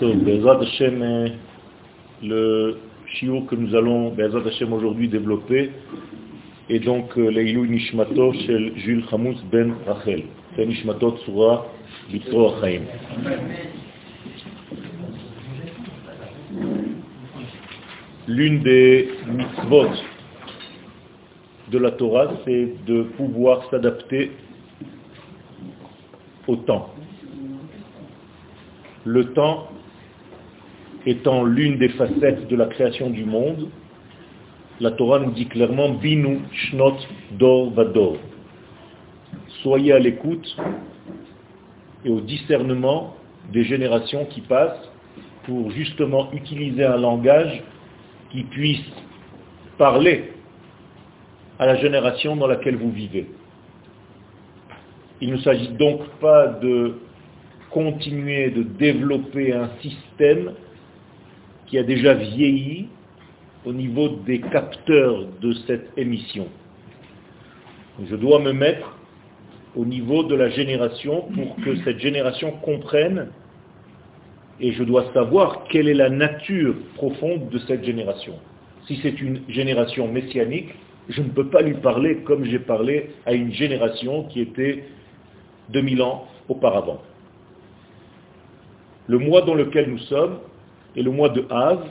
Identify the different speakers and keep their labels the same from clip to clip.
Speaker 1: Hashem, euh, le shiur que nous allons, aujourd'hui développer, est donc euh, Leilou Nishmato chez Jules Hamous Ben Rachel. C'est. L'une des mitzvot de la Torah, c'est de pouvoir s'adapter au temps. Le temps étant l'une des facettes de la création du monde, la Torah nous dit clairement Binu Shnot Dor Vador. Soyez à l'écoute et au discernement des générations qui passent pour justement utiliser un langage qui puisse parler à la génération dans laquelle vous vivez. Il ne s'agit donc pas de continuer de développer un système qui a déjà vieilli au niveau des capteurs de cette émission. Je dois me mettre au niveau de la génération pour que cette génération comprenne et je dois savoir quelle est la nature profonde de cette génération. Si c'est une génération messianique, je ne peux pas lui parler comme j'ai parlé à une génération qui était 2000 ans auparavant. Le mois dans lequel nous sommes est le mois de Av,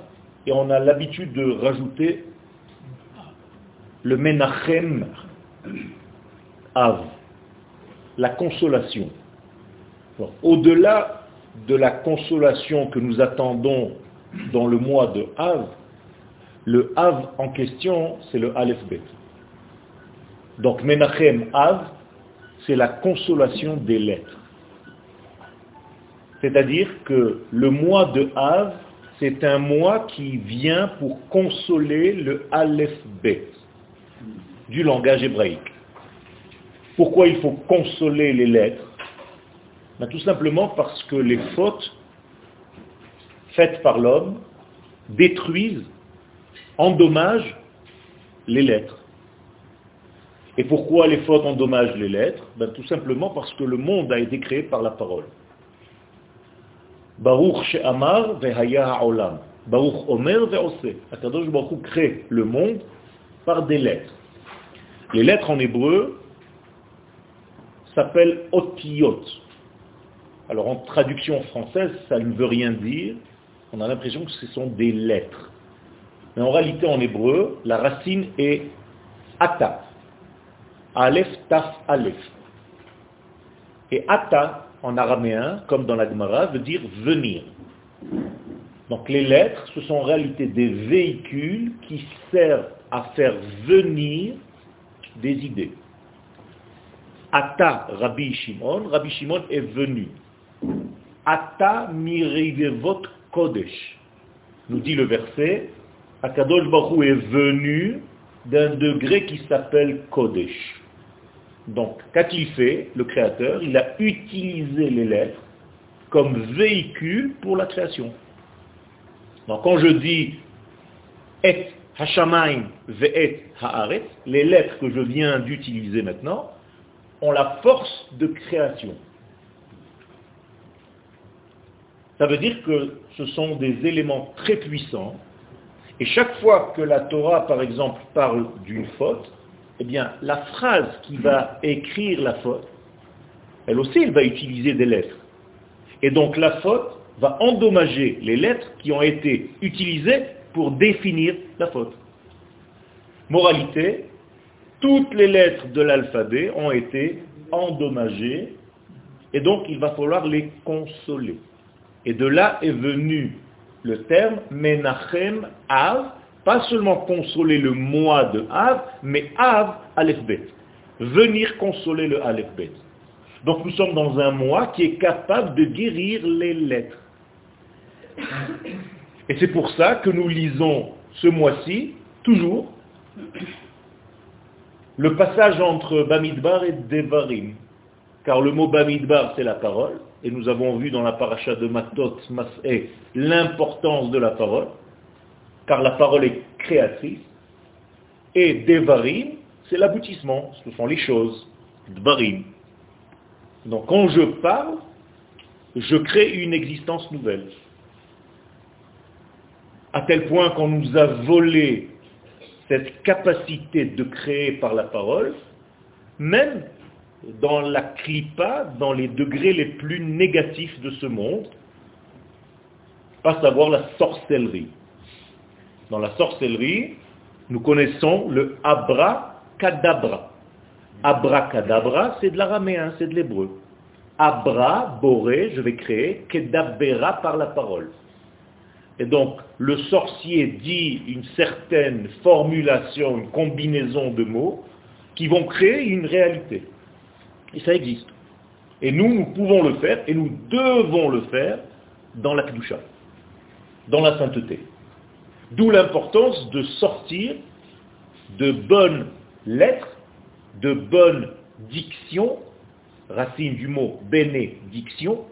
Speaker 1: et on a l'habitude de rajouter le Menachem Av, la consolation. Au-delà de la consolation que nous attendons dans le mois de Av, le Av en question, c'est le Aleph. Donc Menachem Av, c'est la consolation des lettres. C'est-à-dire que le mois de Av, c'est un mois qui vient pour consoler le Aleph Bet du langage hébraïque. Pourquoi il faut consoler les lettres ben, Tout simplement parce que les fautes faites par l'homme détruisent, endommagent les lettres. Et pourquoi les fautes endommagent les lettres ben, Tout simplement parce que le monde a été créé par la parole. Baruch she'amar ve'haya ha'olam. Baruch omer ve'ose. Akadosh Baruch crée le monde par des lettres. Les lettres en hébreu s'appellent otiyot. Alors en traduction française, ça ne veut rien dire. On a l'impression que ce sont des lettres. Mais en réalité, en hébreu, la racine est ata. Aleph, taf, aleph. Et ata, en araméen, comme dans la Gemara, veut dire venir. Donc les lettres, ce sont en réalité des véhicules qui servent à faire venir des idées. Ata Rabbi Shimon, Rabbi Shimon est venu. Ata mirivevot kodesh, nous dit le verset, Akadosh Baruch est venu d'un degré qui s'appelle kodesh. Donc, qu'a-t-il fait, le créateur? Il a utilisé les lettres comme véhicule pour la création. Donc, quand je dis et hashamaim ve'et haaret, les lettres que je viens d'utiliser maintenant ont la force de création. Ça veut dire que ce sont des éléments très puissants, et chaque fois que la Torah, par exemple, parle d'une faute, eh bien, la phrase qui va écrire la faute, elle aussi, elle va utiliser des lettres. Et donc la faute va endommager les lettres qui ont été utilisées pour définir la faute. Moralité, toutes les lettres de l'alphabet ont été endommagées et donc il va falloir les consoler. Et de là est venu le terme Menachem Av, pas seulement consoler le mois de Av, mais Av Aleph Bet. Venir consoler le Aleph Bet. Donc nous sommes dans un mois qui est capable de guérir les lettres. Et c'est pour ça que nous lisons ce mois-ci, toujours, le passage entre Bamidbar et Devarim. Car le mot Bamidbar, c'est la parole, et nous avons vu dans la paracha de Matot, Mas'e, l'importance de la parole car la parole est créatrice, et Devarim, c'est l'aboutissement, ce sont les choses, Dvarim. Donc quand je parle, je crée une existence nouvelle. à tel point qu'on nous a volé cette capacité de créer par la parole, même dans la clipa, dans les degrés les plus négatifs de ce monde, à savoir la sorcellerie. Dans la sorcellerie, nous connaissons le abra-kadabra. Abra-kadabra, c'est de l'araméen, c'est de l'hébreu. Abra, boré, je vais créer, kedabera par la parole. Et donc, le sorcier dit une certaine formulation, une combinaison de mots qui vont créer une réalité. Et ça existe. Et nous, nous pouvons le faire, et nous devons le faire dans la Kedusha, dans la sainteté. D'où l'importance de sortir de bonnes lettres, de bonnes dictions, racine du mot bénédiction,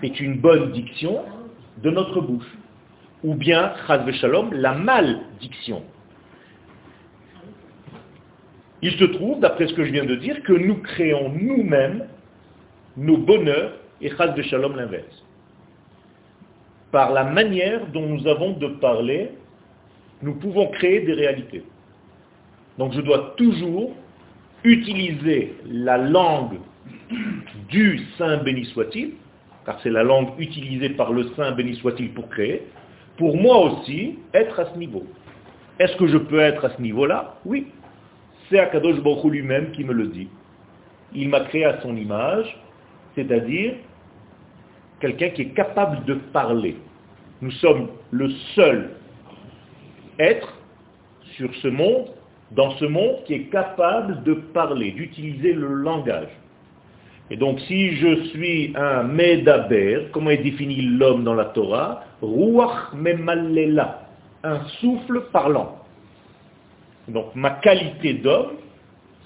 Speaker 1: c'est une bonne diction de notre bouche. Ou bien, chaz shalom, la maldiction. Il se trouve, d'après ce que je viens de dire, que nous créons nous-mêmes nos bonheurs et chaz shalom l'inverse. Par la manière dont nous avons de parler, nous pouvons créer des réalités. Donc je dois toujours utiliser la langue du Saint béni soit-il, car c'est la langue utilisée par le Saint béni soit-il pour créer, pour moi aussi être à ce niveau. Est-ce que je peux être à ce niveau-là? Oui. C'est Akadosh Baruch lui-même qui me le dit. Il m'a créé à son image, c'est-à-dire quelqu'un qui est capable de parler. Nous sommes le seul être sur ce monde, dans ce monde, qui est capable de parler, d'utiliser le langage. Et donc si je suis un Medaber, comment est défini l'homme dans la Torah? Ruach Memalela, un souffle parlant. Donc ma qualité d'homme,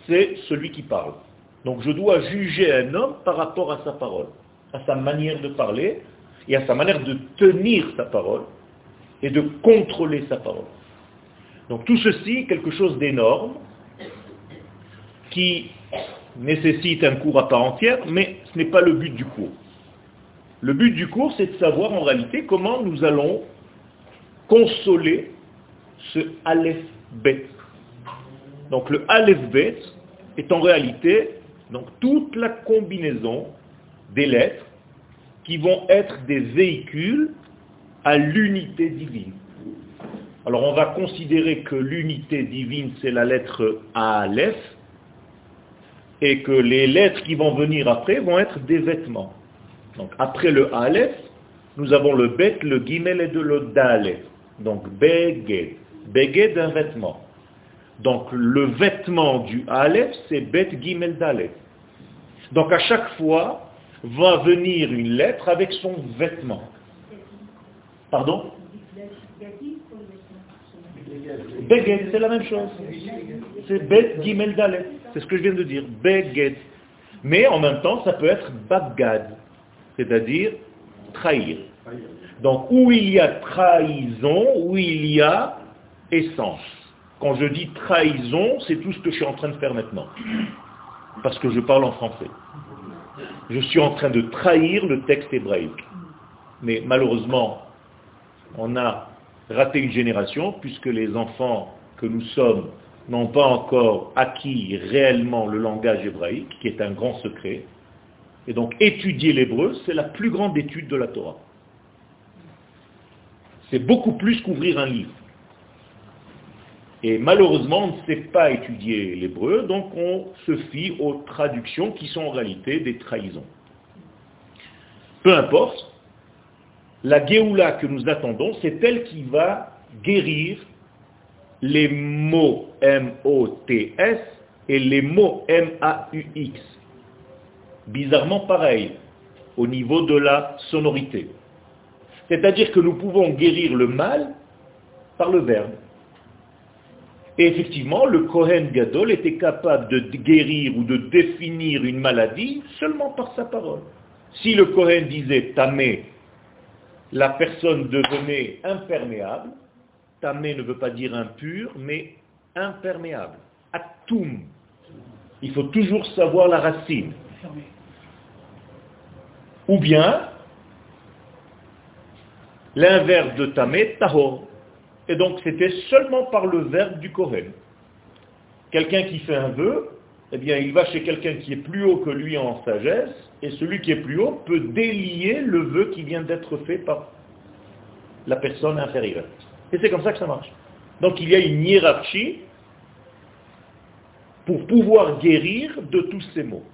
Speaker 1: c'est celui qui parle. Donc je dois juger un homme par rapport à sa parole, à sa manière de parler et à sa manière de tenir sa parole et de contrôler sa parole. Donc tout ceci, quelque chose d'énorme, qui nécessite un cours à part entière, mais ce n'est pas le but du cours. Le but du cours, c'est de savoir en réalité comment nous allons consoler ce Aleph Bet. Donc le Aleph Bet est en réalité donc, toute la combinaison des lettres qui vont être des véhicules à l'unité divine. Alors on va considérer que l'unité divine, c'est la lettre Aleph, et que les lettres qui vont venir après vont être des vêtements. Donc après le Aleph, nous avons le Bet, le Gimel et de le Dalef. Donc Beged. Beged un vêtement. Donc le vêtement du Aleph, c'est Bet, Gimel, Dalef. Donc à chaque fois, va venir une lettre avec son vêtement. Pardon? Beged, c'est la même chose. C'est Bet, Gimel, Dalef. C'est ce que je viens de dire. Beget. Mais en même temps, ça peut être bagad, c'est-à-dire trahir. Donc, où il y a trahison, où il y a essence. Quand je dis trahison, c'est tout ce que je suis en train de faire maintenant. Parce que je parle en français. Je suis en train de trahir le texte hébraïque. Mais malheureusement, on a raté une génération, puisque les enfants que nous sommes n'ont pas encore acquis réellement le langage hébraïque, qui est un grand secret. Et donc étudier l'hébreu, c'est la plus grande étude de la Torah. C'est beaucoup plus qu'ouvrir un livre. Et malheureusement, on ne sait pas étudier l'hébreu, donc on se fie aux traductions qui sont en réalité des trahisons. Peu importe, la Géoula que nous attendons, c'est elle qui va guérir les mots M-O-T-S et les mots M-A-U-X. Bizarrement pareil au niveau de la sonorité. C'est-à-dire que nous pouvons guérir le mal par le verbe. Et effectivement, le Kohen Gadol était capable de guérir ou de définir une maladie seulement par sa parole. Si le Kohen disait tamé, la personne devenait imperméable, tamé ne veut pas dire impur, mais imperméable. Atum. Il faut toujours savoir la racine. Ou bien, l'inverse de tamé, tahor. Et donc c'était seulement par le verbe du Kohen. Quelqu'un qui fait un vœu, eh bien il va chez quelqu'un qui est plus haut que lui en sagesse, et celui qui est plus haut peut délier le vœu qui vient d'être fait par la personne inférieure. Et c'est comme ça que ça marche. Donc il y a une hiérarchie pour pouvoir guérir de tous ces maux.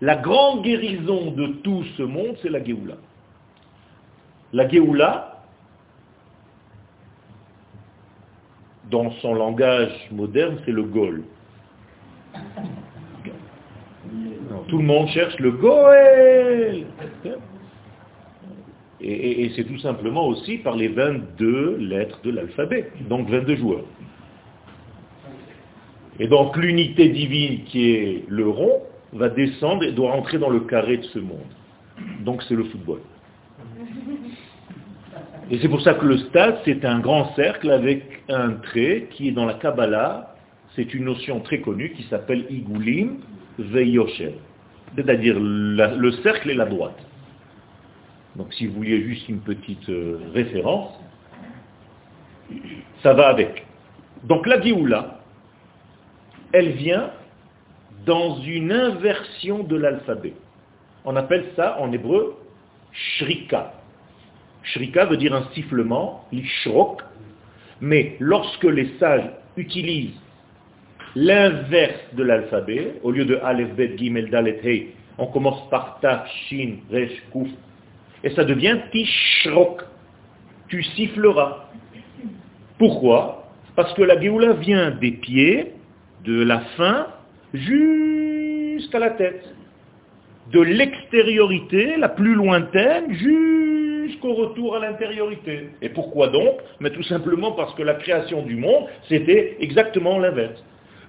Speaker 1: La grande guérison de tout ce monde, c'est la Géoula. La Géoula, dans son langage moderne, c'est le Gol. Tout le monde cherche le Goël. Et, et c'est tout simplement aussi par les 22 lettres de l'alphabet, donc 22 joueurs. Et donc l'unité divine qui est le rond va descendre et doit rentrer dans le carré de ce monde. Donc c'est le football. Et c'est pour ça que le stade, c'est un grand cercle avec un trait qui est dans la Kabbalah, c'est une notion très connue qui s'appelle Igulim Veyosher. C'est-à-dire le cercle et la droite. Donc si vous vouliez juste une petite euh, référence, ça va avec. Donc la Géoula, elle vient dans une inversion de l'alphabet. On appelle ça en hébreu shrika. Shrika veut dire un sifflement, l'ishrok, mais lorsque les sages utilisent l'inverse de l'alphabet, au lieu de Aleph, Bet, Gimel, Dalet, Hey, on commence par Ta, Shin, Resh, Kuf, et ça devient Tishrok. Tu siffleras. Pourquoi? Parce que la Géoula vient des pieds, de la fin, jusqu'à la tête. De l'extériorité, la plus lointaine, jusqu'au retour à l'intériorité. Et pourquoi donc? Mais tout simplement parce que la création du monde, c'était exactement l'inverse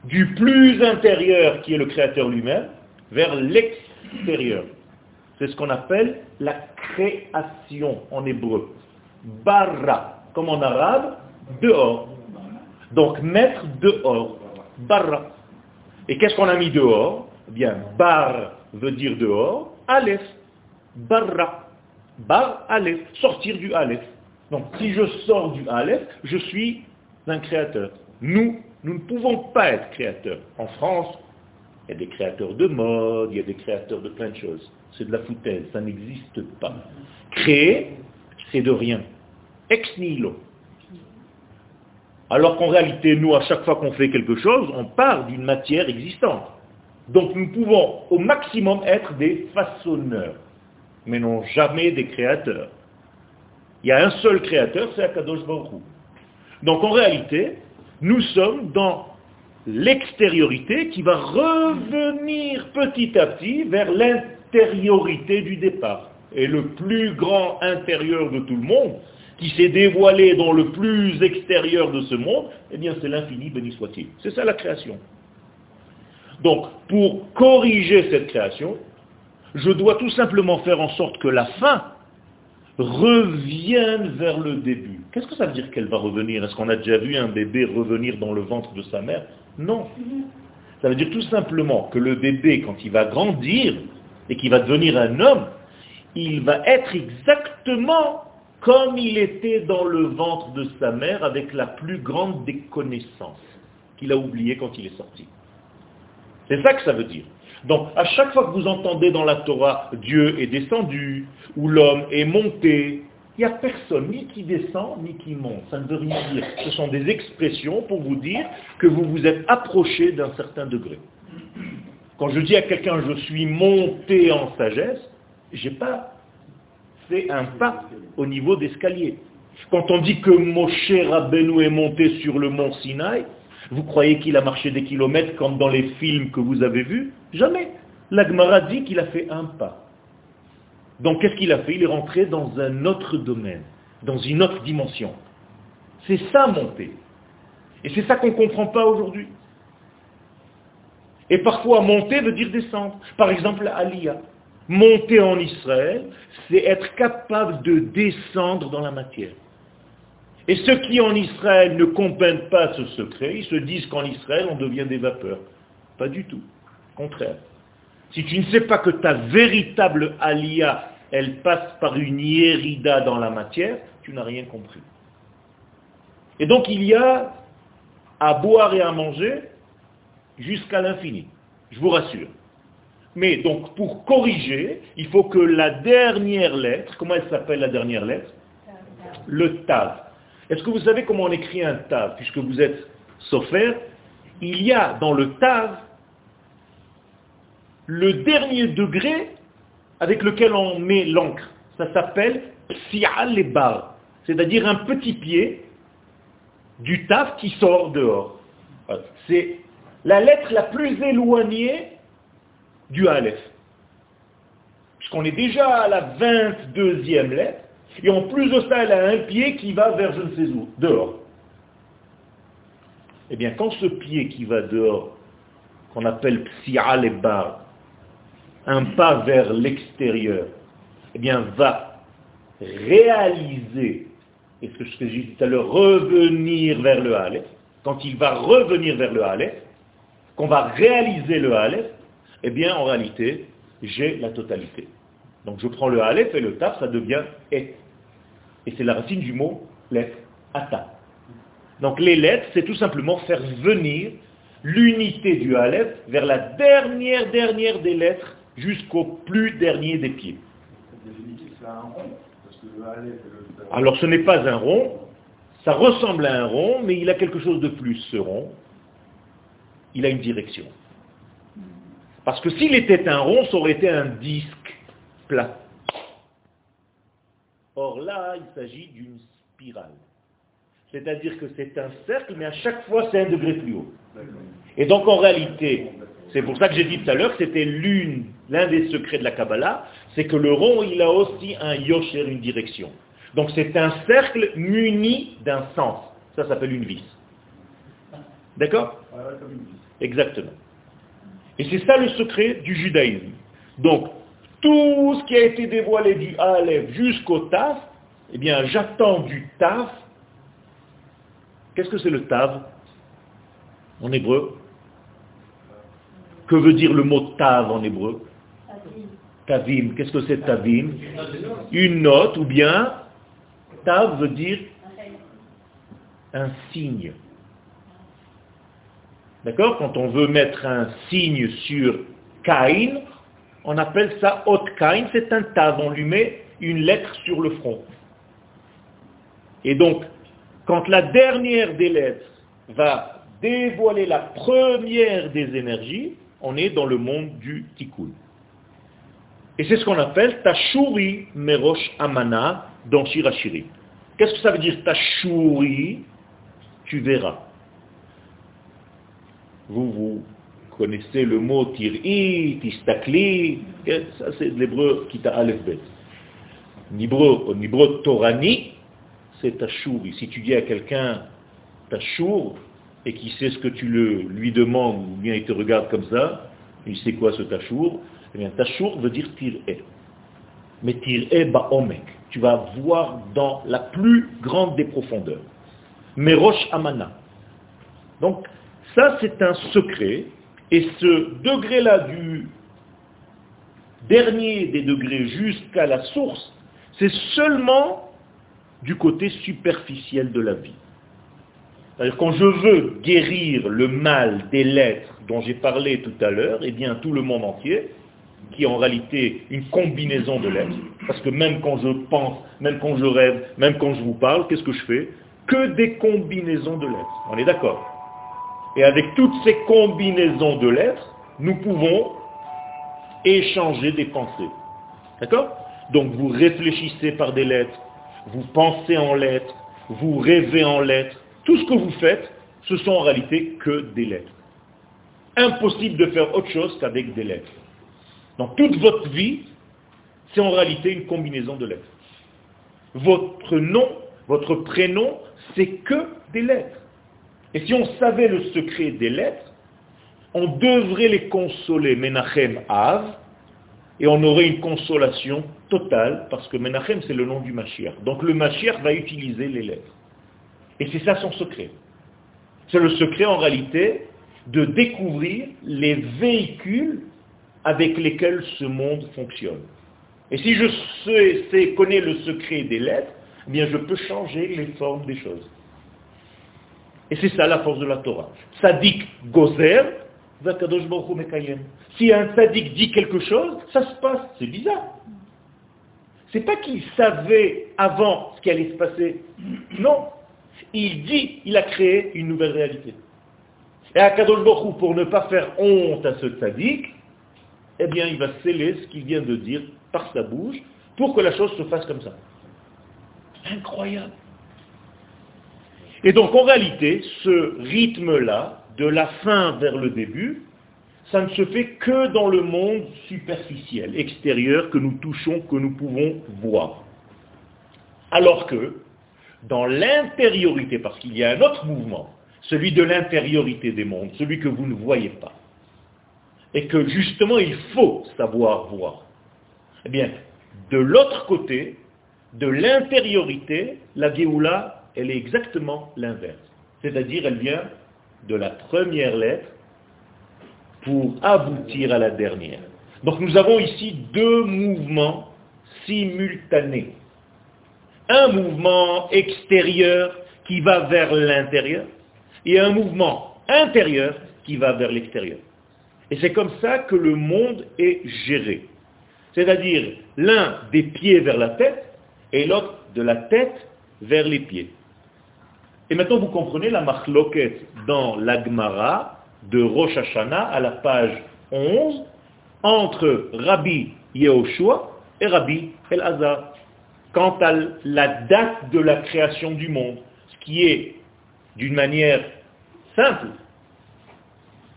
Speaker 1: du plus intérieur qui est le créateur lui-même vers l'extérieur. C'est ce qu'on appelle la création en hébreu. Barra, comme en arabe, dehors. Donc mettre dehors. Barra. Et qu'est-ce qu'on a mis dehors? Eh bien, bar veut dire dehors, aleph. Barra. Bar, aleph. Sortir du aleph. Donc si je sors du aleph, je suis un créateur. Nous, nous ne pouvons pas être créateurs. En France, il y a des créateurs de mode, il y a des créateurs de plein de choses. C'est de la foutaise, ça n'existe pas. Créer, c'est de rien. Ex nihilo. Alors qu'en réalité, nous, à chaque fois qu'on fait quelque chose, on part d'une matière existante. Donc nous pouvons au maximum être des façonneurs, mais non jamais des créateurs. Il y a un seul créateur, c'est Akadosh Baruch Donc en réalité, nous sommes dans l'extériorité qui va revenir petit à petit vers l'intériorité du départ. Et le plus grand intérieur de tout le monde, qui s'est dévoilé dans le plus extérieur de ce monde, eh bien c'est l'infini, béni soit-il. C'est ça la création. Donc, pour corriger cette création, je dois tout simplement faire en sorte que la fin revienne vers le début. Qu'est-ce que ça veut dire qu'elle va revenir? Est-ce qu'on a déjà vu un bébé revenir dans le ventre de sa mère? Non. Ça veut dire tout simplement que le bébé, quand il va grandir et qu'il va devenir un homme, il va être exactement comme il était dans le ventre de sa mère avec la plus grande des connaissances qu'il a oublié quand il est sorti. C'est ça que ça veut dire. Donc, à chaque fois que vous entendez dans la Torah Dieu est descendu ou l'homme est monté, n'y a personne ni qui descend ni qui monte. Ça ne veut rien dire. Ce sont des expressions pour vous dire que vous vous êtes approché d'un certain degré. Quand je dis à quelqu'un je suis monté en sagesse, je n'ai pas fait un pas au niveau d'escalier. Quand on dit que Moshe Rabbeinu est monté sur le mont Sinaï, vous croyez qu'il a marché des kilomètres comme dans les films que vous avez vus? Jamais. L'Agmara dit qu'il a fait un pas. Donc qu'est-ce qu'il a fait? Il est rentré dans un autre domaine, dans une autre dimension. C'est ça monter. Et c'est ça qu'on ne comprend pas aujourd'hui. Et parfois monter veut dire descendre. Par exemple, Aliyah. Monter en Israël, c'est être capable de descendre dans la matière. Et ceux qui en Israël ne comprennent pas ce secret, ils se disent qu'en Israël on devient des vapeurs. Pas du tout. Contraire. Si tu ne sais pas que ta véritable alia, elle passe par une hiérida dans la matière, tu n'as rien compris. Et donc il y a à boire et à manger jusqu'à l'infini, je vous rassure. Mais donc pour corriger, il faut que la dernière lettre, comment elle s'appelle la dernière lettre? Le tav. Est-ce que vous savez comment on écrit un tav Puisque vous êtes sofer, il y a dans le tav le dernier degré avec lequel on met l'encre. Ça s'appelle psial et bar, c'est-à-dire un petit pied du taf qui sort dehors. C'est la lettre la plus éloignée du Aleph. Puisqu'on est déjà à la 22e lettre, et en plus de ça, elle a un pied qui va vers je ne sais où, dehors. Eh bien, quand ce pied qui va dehors, qu'on appelle psial et bar, un pas vers l'extérieur, eh bien, va réaliser, et ce que je dit tout à l'heure, revenir vers le Aleph, quand il va revenir vers le Aleph, qu'on va réaliser le Aleph, eh bien, en réalité, j'ai la totalité. Donc je prends le Aleph et le Taf, ça devient Et. Et c'est la racine du mot lettre, Ata. Donc les lettres, c'est tout simplement faire venir l'unité du Aleph vers la dernière, dernière des lettres jusqu'au plus dernier des pieds. Alors ce n'est pas un rond, ça ressemble à un rond, mais il a quelque chose de plus, ce rond. Il a une direction. Parce que s'il était un rond, ça aurait été un disque plat. Or là, il s'agit d'une spirale. C'est-à-dire que c'est un cercle, mais à chaque fois, c'est un degré plus haut. Et donc, en réalité, c'est pour ça que j'ai dit tout à l'heure que c'était l'un des secrets de la Kabbalah, c'est que le rond, il a aussi un yosher, une direction. Donc c'est un cercle muni d'un sens. Ça s'appelle une vis. D'accord Exactement. Et c'est ça le secret du judaïsme. Donc, tout ce qui a été dévoilé du Aleph jusqu'au Taf, eh bien, j'attends du Taf. Qu'est-ce que c'est le Tav en hébreu Que veut dire le mot Tav en hébreu Tavim. Qu'est-ce que c'est Tavim Une note ou bien Tav veut dire un signe. D'accord Quand on veut mettre un signe sur Cain, on appelle ça Hot Cain, c'est un tav, on lui met une lettre sur le front. Et donc, quand la dernière des lettres va dévoiler la première des énergies, on est dans le monde du tikkun. Et c'est ce qu'on appelle Tashuri Merosh Amana dans Shirashiri. Qu'est-ce que ça veut dire Tashuri? Tu verras. Vous, vous connaissez le mot tir'i, tistakli, ça c'est l'hébreu qui t'a alphabet. En hébreu torani, c'est tashuri. Si tu dis à quelqu'un tashur, et qui sait ce que tu lui demandes, ou bien il te regarde comme ça, il sait quoi ce tachour, eh bien tachour veut dire tir'e. Mais tir'e ba'omek. Tu vas voir dans la plus grande des profondeurs. Merosh amana. Donc, ça, c'est un secret. Et ce degré-là du dernier des degrés jusqu'à la source, c'est seulement du côté superficiel de la vie. C'est-à-dire quand je veux guérir le mal des lettres dont j'ai parlé tout à l'heure, eh bien tout le monde entier, qui est en réalité une combinaison de lettres, parce que même quand je pense, même quand je rêve, même quand je vous parle, qu'est-ce que je fais? Que des combinaisons de lettres. On est d'accord? Et avec toutes ces combinaisons de lettres, nous pouvons échanger des pensées. D'accord? Donc vous réfléchissez par des lettres, vous pensez en lettres, vous rêvez en lettres. Tout ce que vous faites, ce sont en réalité que des lettres. Impossible de faire autre chose qu'avec des lettres. Donc toute votre vie, c'est en réalité une combinaison de lettres. Votre nom, votre prénom, c'est que des lettres. Et si on savait le secret des lettres, on devrait les consoler, Menachem Av, et on aurait une consolation totale, parce que Menachem c'est le nom du Mashiach. Donc le Mashiach va utiliser les lettres. Et c'est ça son secret. C'est le secret en réalité de découvrir les véhicules avec lesquels ce monde fonctionne. Et si je sais, connais le secret des lettres, eh bien je peux changer les formes des choses. Et c'est ça la force de la Torah. Sadik gozer, vakadosh. Si un sadik dit quelque chose, ça se passe. C'est bizarre. C'est pas qu'il savait avant ce qui allait se passer. Non. Il dit, il a créé une nouvelle réalité. Et à Baruch pour ne pas faire honte à ce tzaddik, eh bien, il va sceller ce qu'il vient de dire par sa bouche pour que la chose se fasse comme ça. Incroyable. Et donc, en réalité, ce rythme-là, de la fin vers le début, ça ne se fait que dans le monde superficiel, extérieur, que nous touchons, que nous pouvons voir. Alors que, dans l'intériorité, parce qu'il y a un autre mouvement, celui de l'intériorité des mondes, celui que vous ne voyez pas, et que justement il faut savoir voir. Eh bien, de l'autre côté, de l'intériorité, la Géoula, elle est exactement l'inverse. C'est-à-dire, elle vient de la première lettre pour aboutir à la dernière. Donc nous avons ici deux mouvements simultanés. Un mouvement extérieur qui va vers l'intérieur et un mouvement intérieur qui va vers l'extérieur. Et c'est comme ça que le monde est géré. C'est-à-dire l'un des pieds vers la tête et l'autre de la tête vers les pieds. Et maintenant vous comprenez la marloquette dans l'Agmara de Rosh Hashanah à la page 11 entre Rabbi Yehoshua et Rabbi El-Hazar quant à la date de la création du monde, ce qui est d'une manière simple,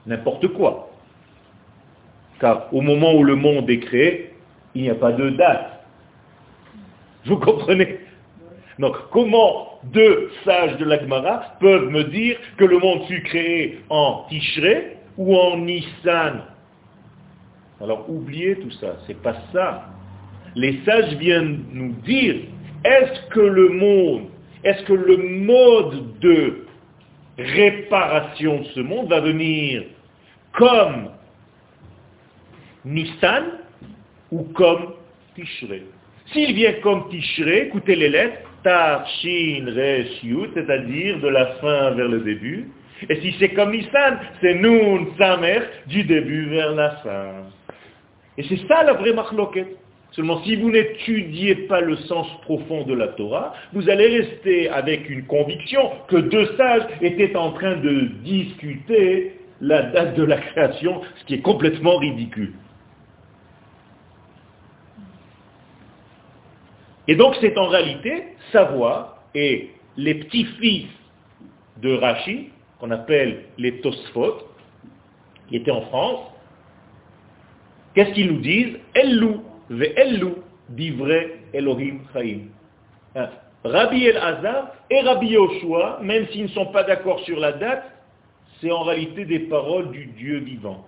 Speaker 1: n'importe quoi. Car au moment où le monde est créé, il n'y a pas de date. Vous comprenez? Donc comment deux sages de l'Agmara peuvent me dire que le monde fut créé en Tishré ou en Nissan? Alors oubliez tout ça, c'est pas ça. Les sages viennent nous dire, est-ce que le monde, est-ce que le mode de réparation de ce monde va venir comme Nissan ou comme Tishré. S'il vient comme Tishré, écoutez les lettres, Tar, Shin, Re, c'est-à-dire de la fin vers le début. Et si c'est comme Nissan, c'est Nun, Samer, du début vers la fin. Et c'est ça la vraie marloquette. Seulement, si vous n'étudiez pas le sens profond de la Torah, vous allez rester avec une conviction que deux sages étaient en train de discuter la date de la création, ce qui est complètement ridicule. Et donc c'est en réalité savoir, et les petits-fils de Rashi, qu'on appelle les Tosfot, qui étaient en France, qu'est-ce qu'ils nous disent? Ellou Ve'ellu divrei Elohim Chaim. Rabbi El-Hazar et Rabbi Yoshua, même s'ils ne sont pas d'accord sur la date, c'est en réalité des paroles du Dieu vivant.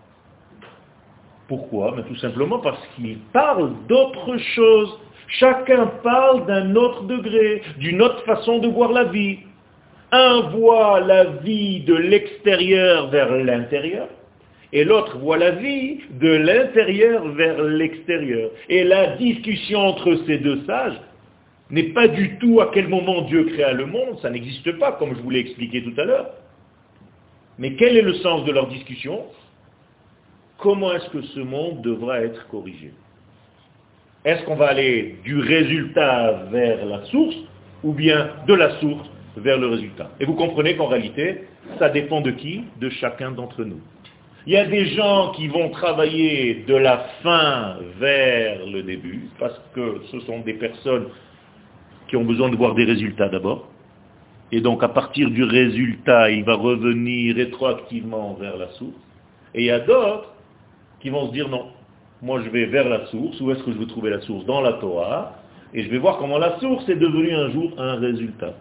Speaker 1: Pourquoi? Mais Tout simplement parce qu'ils parlent d'autre chose. Chacun parle d'un autre degré, d'une autre façon de voir la vie. Un voit la vie de l'extérieur vers l'intérieur, et l'autre voit la vie de l'intérieur vers l'extérieur. Et la discussion entre ces deux sages n'est pas du tout à quel moment Dieu créa le monde, ça n'existe pas, comme je vous l'ai expliqué tout à l'heure. Mais quel est le sens de leur discussion? Comment est-ce que ce monde devra être corrigé? Est-ce qu'on va aller du résultat vers la source ou bien de la source vers le résultat? Et vous comprenez qu'en réalité, ça dépend de qui? De chacun d'entre nous. Il y a des gens qui vont travailler de la fin vers le début, parce que ce sont des personnes qui ont besoin de voir des résultats d'abord. Et donc à partir du résultat, il va revenir rétroactivement vers la source. Et il y a d'autres qui vont se dire non, moi je vais vers la source, où est-ce que je veux trouver la source? Dans la Torah, et je vais voir comment la source est devenue un jour un résultat.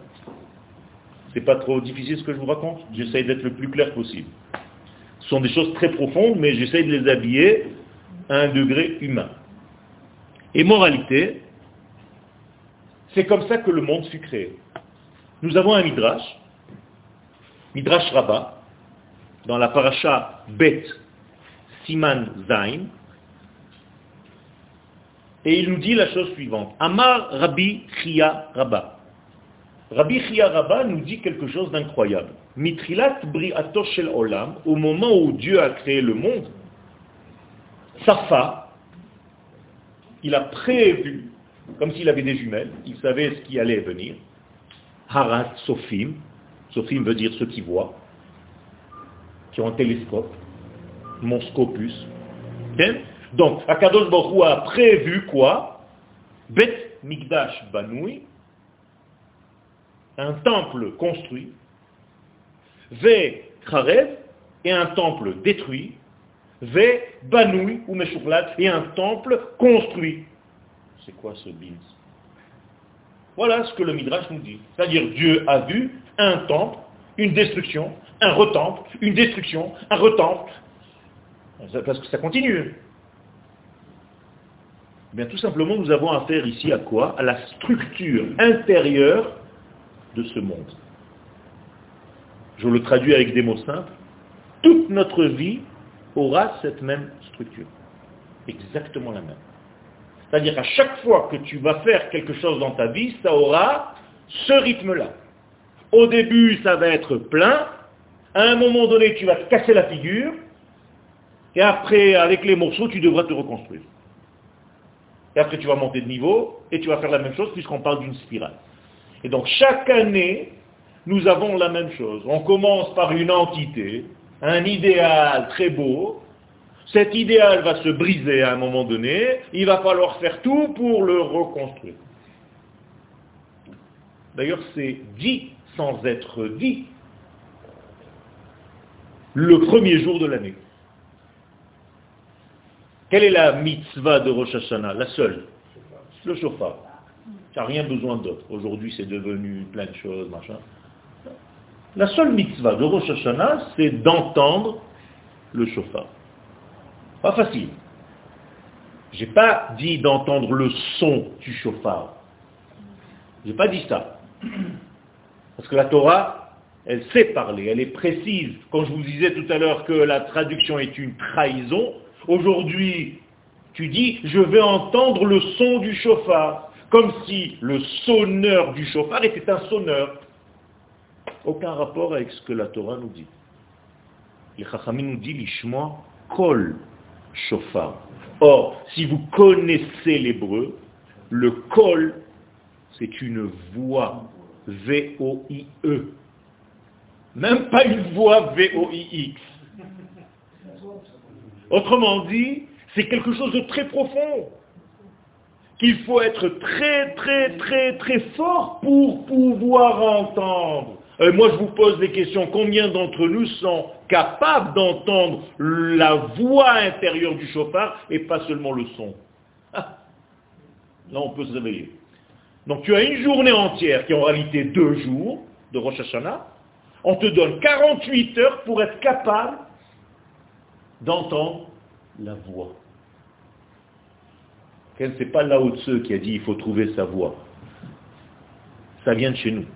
Speaker 1: C'est pas trop difficile ce que je vous raconte? J'essaye d'être le plus clair possible. Ce sont des choses très profondes, mais j'essaie de les habiller à un degré humain. Et moralité, c'est comme ça que le monde fut créé. Nous avons un Midrash, Midrash Rabbah, dans la paracha Bet Siman Zain, et il nous dit la chose suivante. Amar Rabbi Chia Rabbah. Rabbi Chia Rabba nous dit quelque chose d'incroyable. Mitrilat bri'ato shel olam, au moment où Dieu a créé le monde, Safa, il a prévu, comme s'il avait des jumelles, il savait ce qui allait venir. Harat Sophim, Sophim veut dire ceux qui voient, qui ont un télescope, mon scopus. Donc, Akadosh Baruch a prévu quoi? Bet Migdash Banoui, un temple construit, Ve Kharev, et un temple détruit, Ve Banoui ou Meshuklat, et un temple construit. C'est quoi ce bins Voilà ce que le Midrash nous dit. C'est-à-dire Dieu a vu un temple, une destruction, un retemple, une destruction, un retemple. Parce que ça continue. Bien, tout simplement, nous avons affaire ici à quoi? À la structure intérieure de ce monde. Je le traduis avec des mots simples. Toute notre vie aura cette même structure. Exactement la même. C'est-à-dire qu'à chaque fois que tu vas faire quelque chose dans ta vie, ça aura ce rythme-là. Au début, ça va être plein. À un moment donné, tu vas te casser la figure. Et après, avec les morceaux, tu devras te reconstruire. Et après, tu vas monter de niveau et tu vas faire la même chose puisqu'on parle d'une spirale. Et donc, chaque année, nous avons la même chose. On commence par une entité, un idéal très beau. Cet idéal va se briser à un moment donné. Il va falloir faire tout pour le reconstruire. D'ailleurs, c'est dit sans être dit le premier jour de l'année. Quelle est la mitzvah de Rosh Hashanah? La seule. Le chauffard. Tu rien besoin d'autre. Aujourd'hui, c'est devenu plein de choses, machin. La seule mitzvah de Rosh Hashanah, c'est d'entendre le chauffard. Pas facile. J'ai pas dit d'entendre le son du chauffard. J'ai pas dit ça. Parce que la Torah, elle sait parler, elle est précise. Quand je vous disais tout à l'heure que la traduction est une trahison, aujourd'hui, tu dis, je vais entendre le son du chauffard, comme si le sonneur du chauffard était un sonneur. Aucun rapport avec ce que la Torah nous dit. Les Chachamim nous dit, l'ishma kol chauffard. Or, si vous connaissez l'hébreu, le kol, c'est une voix, V-O-I-E. Même pas une voix V-O-I-X. Autrement dit, c'est quelque chose de très profond, qu'il faut être très très très très fort pour pouvoir entendre. Euh, moi je vous pose des questions, combien d'entre nous sont capables d'entendre la voix intérieure du chauffard et pas seulement le son? Ah. Là on peut se réveiller. Donc tu as une journée entière qui est en réalité deux jours de Rosh Hashanah. On te donne 48 heures pour être capable d'entendre la voix. Ce n'est pas haut ceux qui a dit il faut trouver sa voix. Ça vient de chez nous.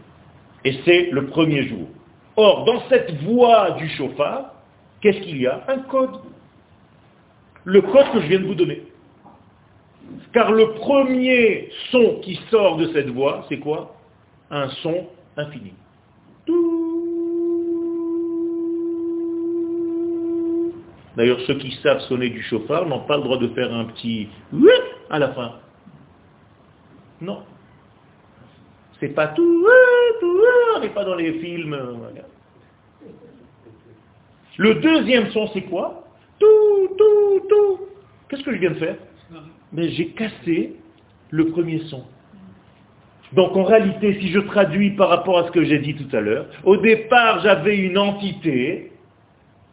Speaker 1: Et c'est le premier jour. Or, dans cette voix du chauffard, qu'est-ce qu'il y a? Un code. Le code que je viens de vous donner. Car le premier son qui sort de cette voix, c'est quoi? Un son infini. D'ailleurs, ceux qui savent sonner du chauffard n'ont pas le droit de faire un petit à la fin. Non. C'est pas tout, on n'est pas dans les films. Le deuxième son, c'est quoi? Tout, tout, tout. Qu'est-ce que je viens de faire? Mais j'ai cassé le premier son. Donc en réalité, si je traduis par rapport à ce que j'ai dit tout à l'heure, au départ j'avais une entité,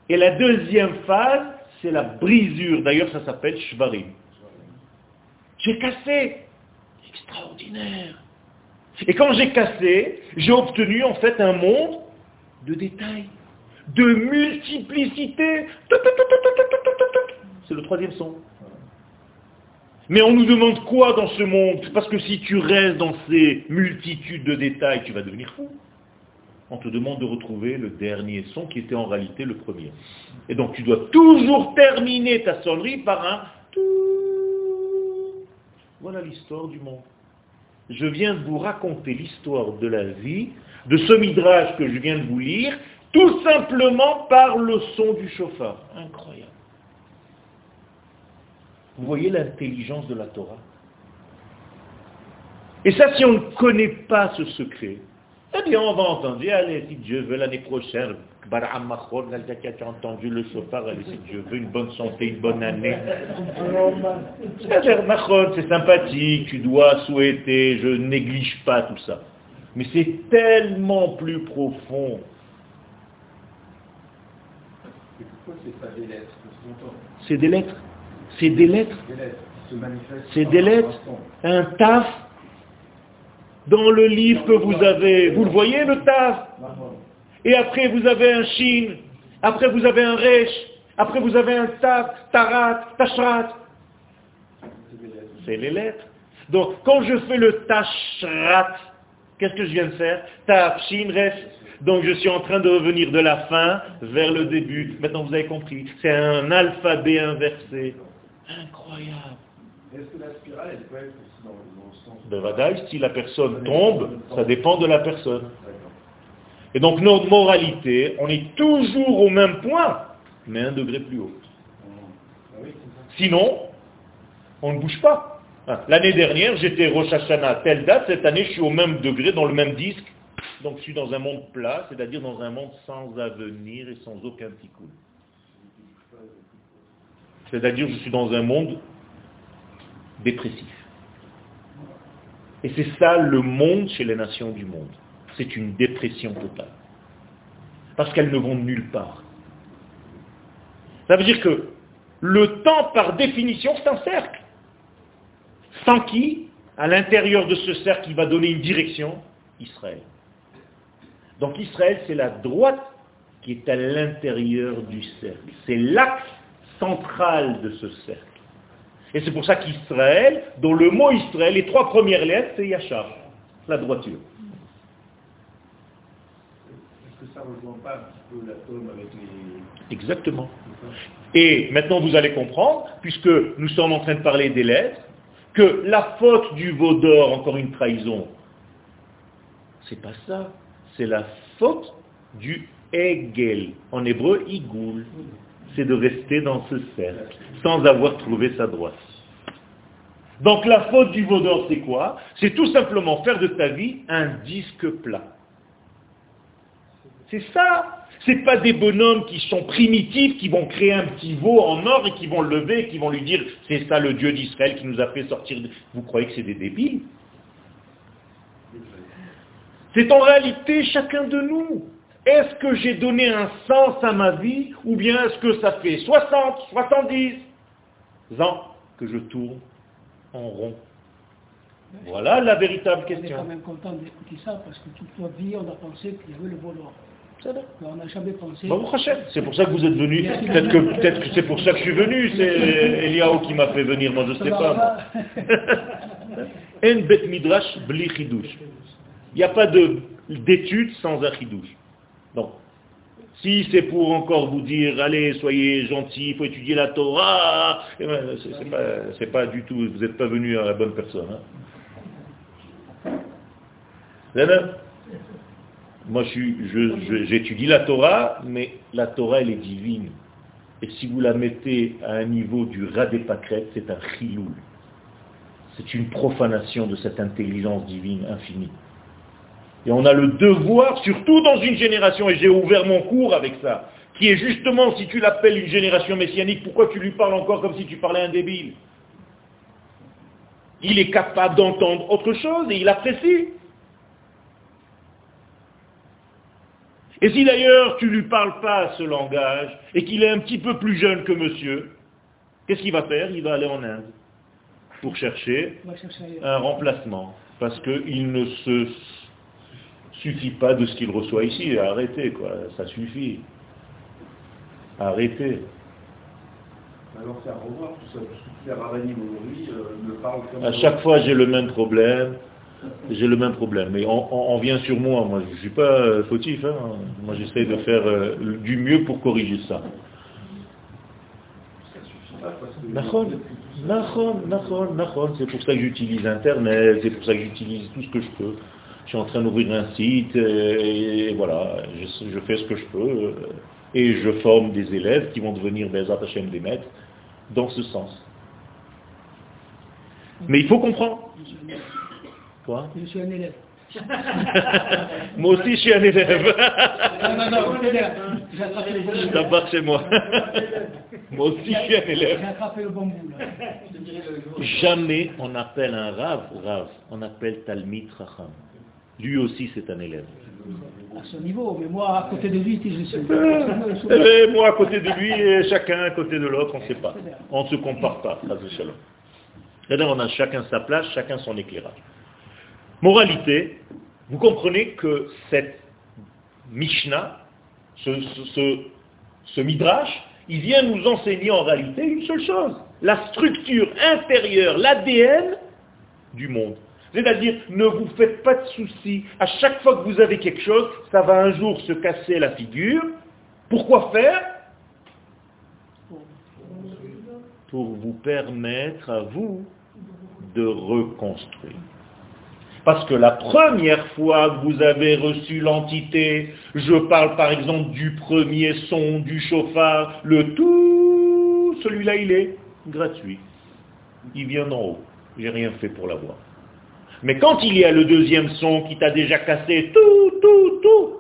Speaker 1: et la deuxième phase, c'est la brisure. D'ailleurs, ça s'appelle Shvarim. J'ai cassé. Extraordinaire. Et quand j'ai cassé, j'ai obtenu en fait un monde de détails, de multiplicité. C'est le troisième son. Mais on nous demande quoi dans ce monde? Parce que si tu restes dans ces multitudes de détails, tu vas devenir fou on te demande de retrouver le dernier son qui était en réalité le premier. Et donc tu dois toujours terminer ta sonnerie par un. Voilà l'histoire du monde. je viens de vous raconter l'histoire de la vie, de ce midrash que je viens de vous lire, tout simplement par le son du chauffard. Incroyable. Vous voyez l'intelligence de la Torah? Et ça, si on ne connaît pas ce secret, eh bien, on va entendre, allez, si Dieu veut l'année prochaine, tu as entendu le chauffard, allez, si Dieu veut une bonne santé, une bonne année. C'est sympathique, tu dois souhaiter, je néglige pas tout ça. Mais c'est tellement plus profond. C'est des lettres? C'est des lettres. C'est des lettres. Un taf dans le livre que vous avez. Vous le voyez, le taf Et après, vous avez un shin. Après, vous avez un resh. Après, vous avez un taf, tarat, tashrat. C'est les lettres. Donc, quand je fais le tashrat, qu'est-ce que je viens de faire? Taf, shin, resh. Donc je suis en train de revenir de la fin vers le début. Maintenant vous avez compris. C'est un alphabet inversé. Incroyable. Est-ce que la spirale, elle peut dans, sens si la personne tombe, ça dépend de la personne. Et donc notre moralité, on est toujours au même point, mais un degré plus haut. Sinon, on ne bouge pas. Ah, l'année dernière, j'étais Rosh Hashanah telle date, cette année, je suis au même degré, dans le même disque, donc je suis dans un monde plat, c'est-à-dire dans un monde sans avenir et sans aucun tikkun. C'est-à-dire je suis dans un monde dépressif. Et c'est ça le monde chez les nations du monde. C'est une dépression totale. Parce qu'elles ne vont nulle part. Ça veut dire que le temps, par définition, c'est un cercle. Sans qui, à l'intérieur de ce cercle, il va donner une direction Israël. Donc Israël, c'est la droite qui est à l'intérieur du cercle. C'est l'axe central de ce cercle. Et c'est pour ça qu'Israël, dont le mot Israël, les trois premières lettres, c'est Yachar, la droiture. Est-ce que ça ne rejoint pas un petit peu l'atome avec les... Exactement. Et maintenant vous allez comprendre, puisque nous sommes en train de parler des lettres, que la faute du veau d'or, encore une trahison, c'est pas ça c'est la faute du Hegel. En hébreu, Igoul. C'est de rester dans ce cercle, sans avoir trouvé sa droite. Donc la faute du vaudor, c'est quoi? C'est tout simplement faire de ta vie un disque plat. C'est ça. C'est pas des bonhommes qui sont primitifs, qui vont créer un petit veau en or et qui vont le lever, qui vont lui dire, c'est ça le Dieu d'Israël qui nous a fait sortir. Vous croyez que c'est des débiles? C'est en réalité chacun de nous. Est-ce que j'ai donné un sens à ma vie ou bien est-ce que ça fait 60, 70 ans que je tourne en rond? Voilà la véritable question. On est
Speaker 2: quand même content d'écouter ça parce que toute notre vie, on a pensé qu'il y avait le voleur. On n'a jamais pensé.
Speaker 1: c'est pour ça que vous êtes venu. Peut-être que, peut que c'est pour ça que je suis venu. C'est Eliao qui m'a fait venir. Moi, je ne sais pas. En bet midrash bli il n'y a pas d'études sans un Donc, si c'est pour encore vous dire, allez, soyez gentils, il faut étudier la Torah, eh ben, c'est pas, du tout, vous n'êtes pas venu à la bonne personne. Hein. Moi, j'étudie la Torah, mais la Torah, elle est divine. Et si vous la mettez à un niveau du rat des pâquerettes, c'est un chiloul. C'est une profanation de cette intelligence divine infinie. Et on a le devoir, surtout dans une génération, et j'ai ouvert mon cours avec ça, qui est justement, si tu l'appelles une génération messianique, pourquoi tu lui parles encore comme si tu parlais à un débile? Il est capable d'entendre autre chose et il apprécie. Et si d'ailleurs tu ne lui parles pas ce langage et qu'il est un petit peu plus jeune que monsieur, qu'est-ce qu'il va faire? Il va aller en Inde pour chercher un remplacement. Parce qu'il ne se suffit pas de ce qu'il reçoit ici. Arrêtez, quoi. Ça suffit. Arrêtez. Alors faire revoir tout ça, aujourd'hui euh, me parle comme À chaque fois, j'ai le même problème. J'ai le même problème. Mais on, vient sur moi. Moi, je ne suis pas euh, fautif. Hein. Moi, j'essaie de faire euh, du mieux pour corriger ça. C'est pour ça que j'utilise Internet, c'est pour ça que j'utilise tout ce que je peux. Je suis en train d'ouvrir un site et, voilà, je, fais ce que je peux et je forme des élèves qui vont devenir des Hashem des maîtres dans ce sens. Mais il faut comprendre.
Speaker 2: Quoi? Je suis un élève.
Speaker 1: moi aussi, je suis un élève. non, non, non, Ça part chez moi. moi aussi, je suis un élève. Jamais on appelle un rave, rave. On appelle Talmid Racham. Lui aussi, c'est un élève.
Speaker 2: À ce niveau, mais moi, à côté de lui, je suis...
Speaker 1: Eh, moi, à côté de lui, et chacun à côté de l'autre, on ne sait pas. On ne se compare pas, C'est-à-dire, on a chacun sa place, chacun son éclairage. Moralité, vous comprenez que cette Mishnah, ce, Midrash, il vient nous enseigner en réalité une seule chose, la structure intérieure, l'ADN du monde. C'est-à-dire, ne vous faites pas de soucis. À chaque fois que vous avez quelque chose, ça va un jour se casser la figure. Pourquoi faire? Pour vous permettre à vous de reconstruire. Parce que la première fois que vous avez reçu l'entité, je parle par exemple du premier son, du chauffard, le tout, celui-là il est gratuit. Il vient d'en haut. J'ai rien fait pour l'avoir. Mais quand il y a le deuxième son qui t'a déjà cassé tout, tout, tout,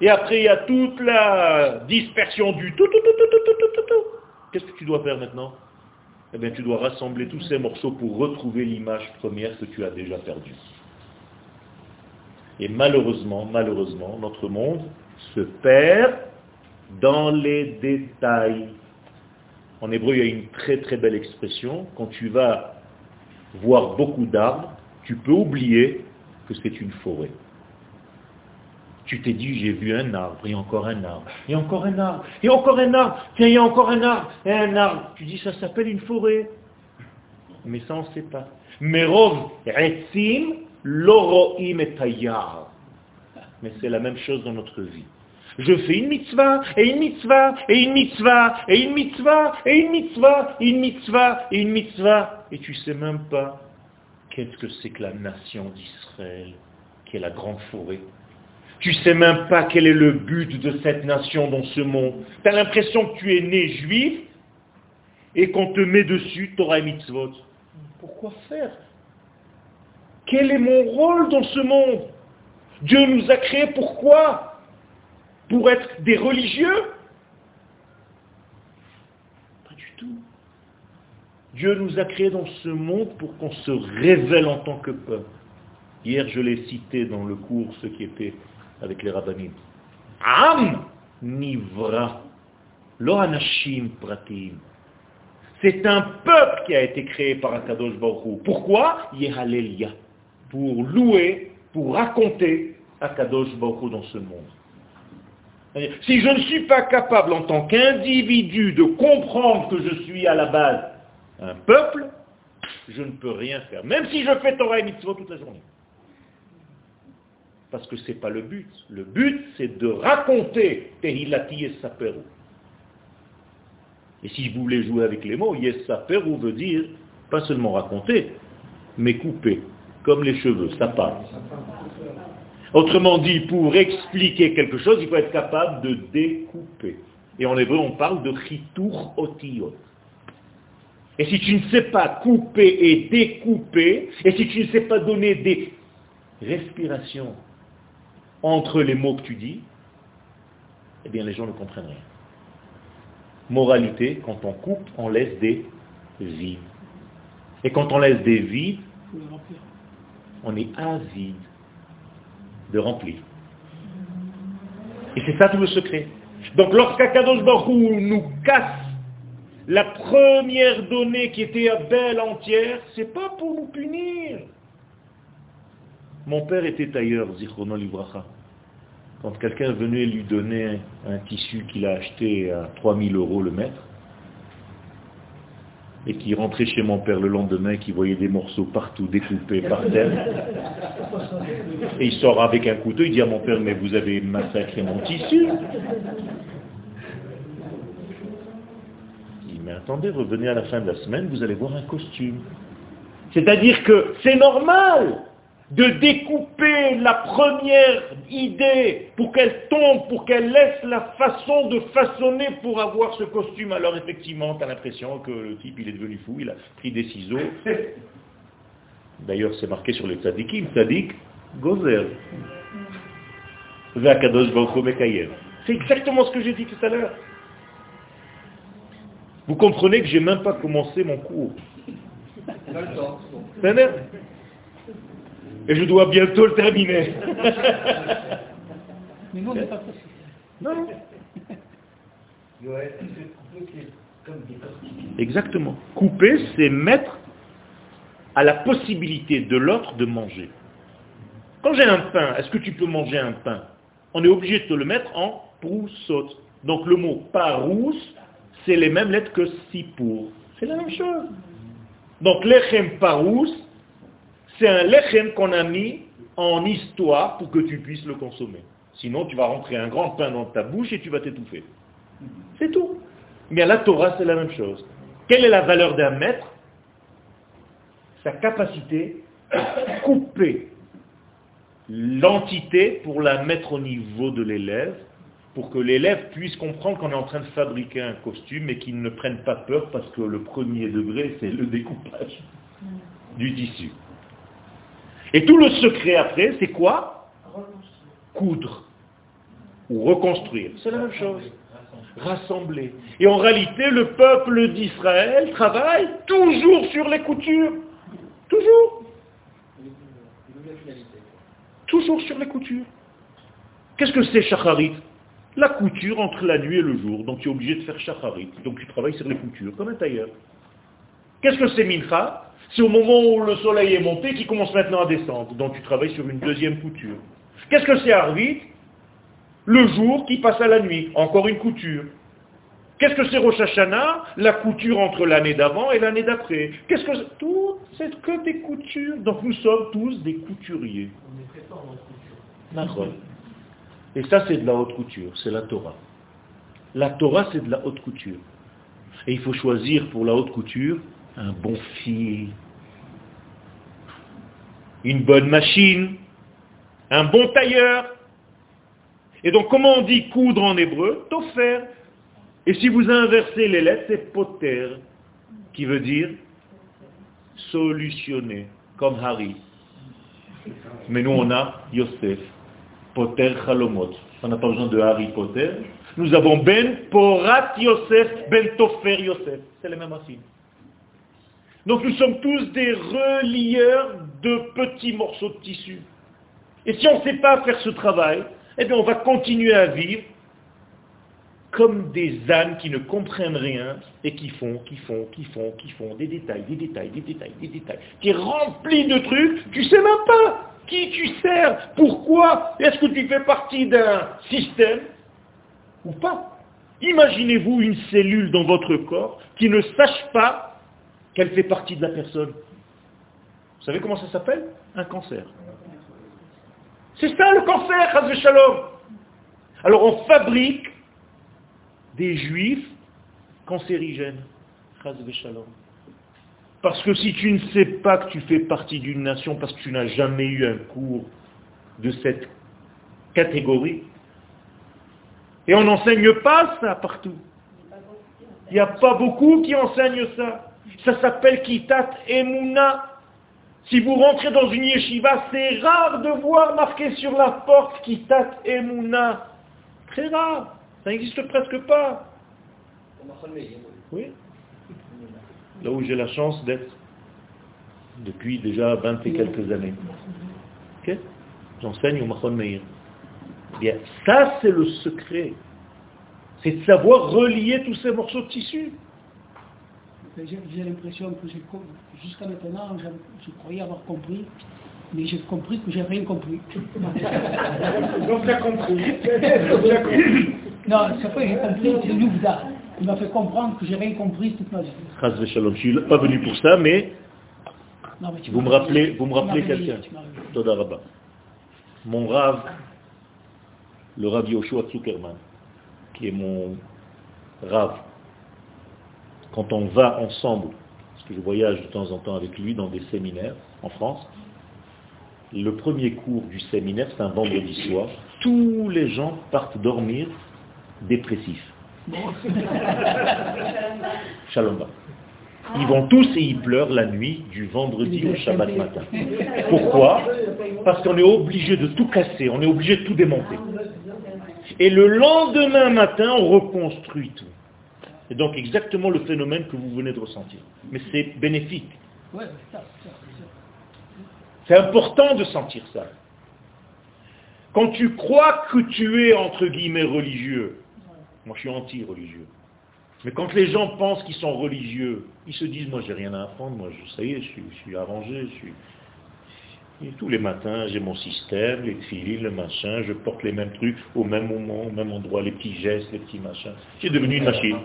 Speaker 1: et après il y a toute la dispersion du tout, tout, tout, tout, tout, tout, tout, tout, qu'est-ce que tu dois faire maintenant? Eh bien tu dois rassembler tous ces morceaux pour retrouver l'image première que tu as déjà perdue. Et malheureusement, malheureusement, notre monde se perd dans les détails. En hébreu, il y a une très très belle expression. Quand tu vas voir beaucoup d'arbres, tu peux oublier que c'est une forêt. Tu t'es dit, j'ai vu un arbre, et encore un arbre, et encore un arbre, et encore un arbre, tiens, il y a encore un arbre, et un arbre. Tu dis, ça s'appelle une forêt. Mais ça, on ne sait pas. Merov etzim l'oroim Mais c'est la même chose dans notre vie. Je fais une mitzvah, et une mitzvah, et une mitzvah, et une mitzvah, et une mitzvah, et une mitzvah, et une mitzvah, et tu sais même pas qu'est-ce que c'est que la nation d'Israël, qui est la grande forêt? Tu sais même pas quel est le but de cette nation dans ce monde. Tu as l'impression que tu es né juif et qu'on te met dessus Torah et mitzvot. Pourquoi faire? Quel est mon rôle dans ce monde? Dieu nous a créés pourquoi? Pour être des religieux Pas du tout. Dieu nous a créés dans ce monde pour qu'on se révèle en tant que peuple. Hier, je l'ai cité dans le cours, ce qui était avec les rabbinim. Am nivra, lo anashim pratim. C'est un peuple qui a été créé par Akadosh Baruch Pourquoi? Yehalelia pour louer, pour raconter Akadosh Baruch dans ce monde. Si je ne suis pas capable en tant qu'individu de comprendre que je suis à la base un peuple, je ne peux rien faire. Même si je fais Torah et Mitzvot toute la journée. Parce que ce n'est pas le but. Le but, c'est de raconter Tehilati et Saperu. Et si je voulais jouer avec les mots, Yesaperu veut dire pas seulement raconter, mais couper comme les cheveux, ça passe. Autrement dit, pour expliquer quelque chose, il faut être capable de découper. Et en hébreu, on parle de chitour otiyot. Et si tu ne sais pas couper et découper, et si tu ne sais pas donner des respirations entre les mots que tu dis, eh bien les gens ne comprennent rien. Moralité, quand on coupe, on laisse des vides. Et quand on laisse des vides, on est avide de remplir. Et c'est ça tout le secret. Donc lorsqu'Akadosh Baruch nous casse la première donnée qui était belle entière, c'est pas pour nous punir. Mon père était tailleur, Zichrono Livracha. Quand quelqu'un venait lui donner un tissu qu'il a acheté à 3000 euros le mètre, et qui rentrait chez mon père le lendemain, qui voyait des morceaux partout découpés par terre. Et il sort avec un couteau, il dit à mon père, mais vous avez massacré mon tissu. Il dit, mais attendez, revenez à la fin de la semaine, vous allez voir un costume. C'est-à-dire que c'est normal de découper la première idée pour qu'elle tombe, pour qu'elle laisse la façon de façonner pour avoir ce costume. Alors effectivement, tu as l'impression que le type, il est devenu fou, il a pris des ciseaux. D'ailleurs, c'est marqué sur les tzadikim, tzadik, gozer. C'est exactement ce que j'ai dit tout à l'heure. Vous comprenez que j'ai même pas commencé mon cours. Et je dois bientôt le terminer.
Speaker 2: Mais nous, on n'est pas
Speaker 1: Non. Exactement. Couper, c'est mettre à la possibilité de l'autre de manger. Quand j'ai un pain, est-ce que tu peux manger un pain? On est obligé de te le mettre en proussote. Donc le mot parousse, c'est les mêmes lettres que sipour. C'est la même chose. Donc lechem parousse, c'est un lechem qu'on a mis en histoire pour que tu puisses le consommer. Sinon, tu vas rentrer un grand pain dans ta bouche et tu vas t'étouffer. C'est tout. Mais à la Torah, c'est la même chose. Quelle est la valeur d'un maître? Sa capacité à couper l'entité pour la mettre au niveau de l'élève, pour que l'élève puisse comprendre qu'on est en train de fabriquer un costume et qu'il ne prenne pas peur parce que le premier degré, c'est le découpage du tissu. Et tout le secret après, c'est quoi? Coudre ou reconstruire. C'est la même chose. Rassembler. Et en réalité, le peuple d'Israël travaille toujours sur les coutures. Toujours. Toujours sur les coutures. Qu'est-ce que c'est shacharit La couture entre la nuit et le jour. Donc tu es obligé de faire shacharit. Donc tu travailles sur les coutures, comme un tailleur. Qu'est-ce que c'est mincha? C'est au moment où le soleil est monté qu'il commence maintenant à descendre. Donc tu travailles sur une deuxième couture. Qu'est-ce que c'est Arvit Le jour qui passe à la nuit. Encore une couture. Qu'est-ce que c'est Rosh Hashanah? La couture entre l'année d'avant et l'année d'après. Qu'est-ce que c'est? Tout, c'est que des coutures. Donc nous sommes tous des couturiers. Et ça, c'est de la haute couture. C'est la Torah. La Torah, c'est de la haute couture. Et il faut choisir pour la haute couture un bon fil, une bonne machine, un bon tailleur. Et donc comment on dit coudre en hébreu? Tofer. Et si vous inversez les lettres, c'est poter, qui veut dire solutionner, comme Harry. Mais nous on a Yosef, poter chalomot. On n'a pas besoin de Harry Potter. Nous avons Ben Porat Yosef, Ben Tofer Yosef. C'est les mêmes racines. Donc nous sommes tous des relieurs de petits morceaux de tissu. Et si on ne sait pas faire ce travail, eh bien on va continuer à vivre comme des ânes qui ne comprennent rien et qui font, qui font, qui font, qui font des détails, des détails, des détails, des détails, qui est rempli de trucs, tu sais même pas qui tu sers, pourquoi, est-ce que tu fais partie d'un système ou pas? Imaginez-vous une cellule dans votre corps qui ne sache pas qu'elle fait partie de la personne. Vous savez comment ça s'appelle? Un cancer. C'est ça le cancer, Shalom. Alors on fabrique des juifs cancérigènes, Shalom. Parce que si tu ne sais pas que tu fais partie d'une nation, parce que tu n'as jamais eu un cours de cette catégorie, et on n'enseigne pas ça partout. Il n'y a pas beaucoup qui enseignent ça. Ça s'appelle Kitat Emuna. Si vous rentrez dans une yeshiva, c'est rare de voir marqué sur la porte Kitat Emuna. Très rare. Ça n'existe presque pas. Oui. Là où j'ai la chance d'être depuis déjà 20 et quelques années. J'enseigne au Mahon Meir. Bien, ça c'est le secret. C'est de savoir relier tous ces morceaux de tissu.
Speaker 2: J'ai l'impression que jusqu'à maintenant, je, croyais avoir compris, mais j'ai compris que j'ai rien compris.
Speaker 1: Donc tu as compris.
Speaker 2: non, c'est pas que j'ai compris, c'est Nouvda. Il m'a fait comprendre que j'ai rien compris toute ma vie.
Speaker 1: Je ne suis pas venu pour ça, mais, vous, me rappelez, vous me rappelez quelqu'un. Todaraba. Mon rave, le Rav Yoshua Zuckerman, qui est mon rave quand on va ensemble, parce que je voyage de temps en temps avec lui dans des séminaires en France, le premier cours du séminaire, c'est un vendredi soir, tous les gens partent dormir dépressifs. Shalom Ils vont tous et ils pleurent la nuit du vendredi au Shabbat matin. Pourquoi? Parce qu'on est obligé de tout casser, on est obligé de tout démonter. Et le lendemain matin, on reconstruit tout. C'est donc exactement le phénomène que vous venez de ressentir. Mais c'est bénéfique. C'est important de sentir ça. Quand tu crois que tu es, entre guillemets, religieux, moi je suis anti-religieux, mais quand les gens pensent qu'ils sont religieux, ils se disent, moi j'ai rien à apprendre, moi je, ça y est, je suis, arrangé, je suis... Et tous les matins, j'ai mon système, les filles, le machin, je porte les mêmes trucs au même moment, au même endroit, les petits gestes, les petits machins. J'ai devenu une machine.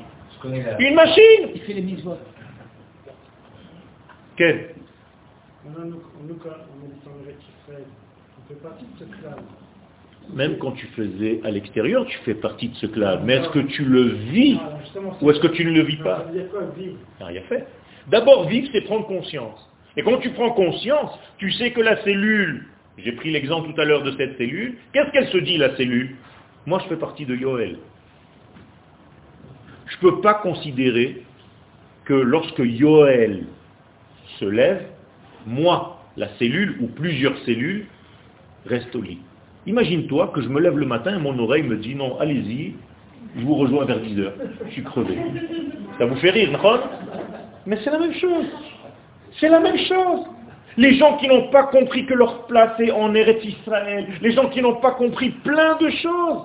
Speaker 1: Une machine!
Speaker 2: Il fait les mises
Speaker 1: Quelle? Même quand tu faisais à l'extérieur, tu fais partie de ce clan. Mais est-ce que tu le vis ou est-ce que tu ne le vis pas Rien fait. D'abord, vivre, c'est prendre conscience. Et quand tu prends conscience, tu sais que la cellule, j'ai pris l'exemple tout à l'heure de cette cellule, qu'est-ce qu'elle se dit la cellule? Moi je fais partie de Yoel. Je ne peux pas considérer que lorsque Yoel se lève, moi, la cellule ou plusieurs cellules, restent au lit. Imagine-toi que je me lève le matin et mon oreille me dit non, allez-y, je vous rejoins vers 10 heures. Je suis crevé. Ça vous fait rire, non Mais c'est la même chose. C'est la même chose. Les gens qui n'ont pas compris que leur place est en Eretz Israël, les gens qui n'ont pas compris plein de choses.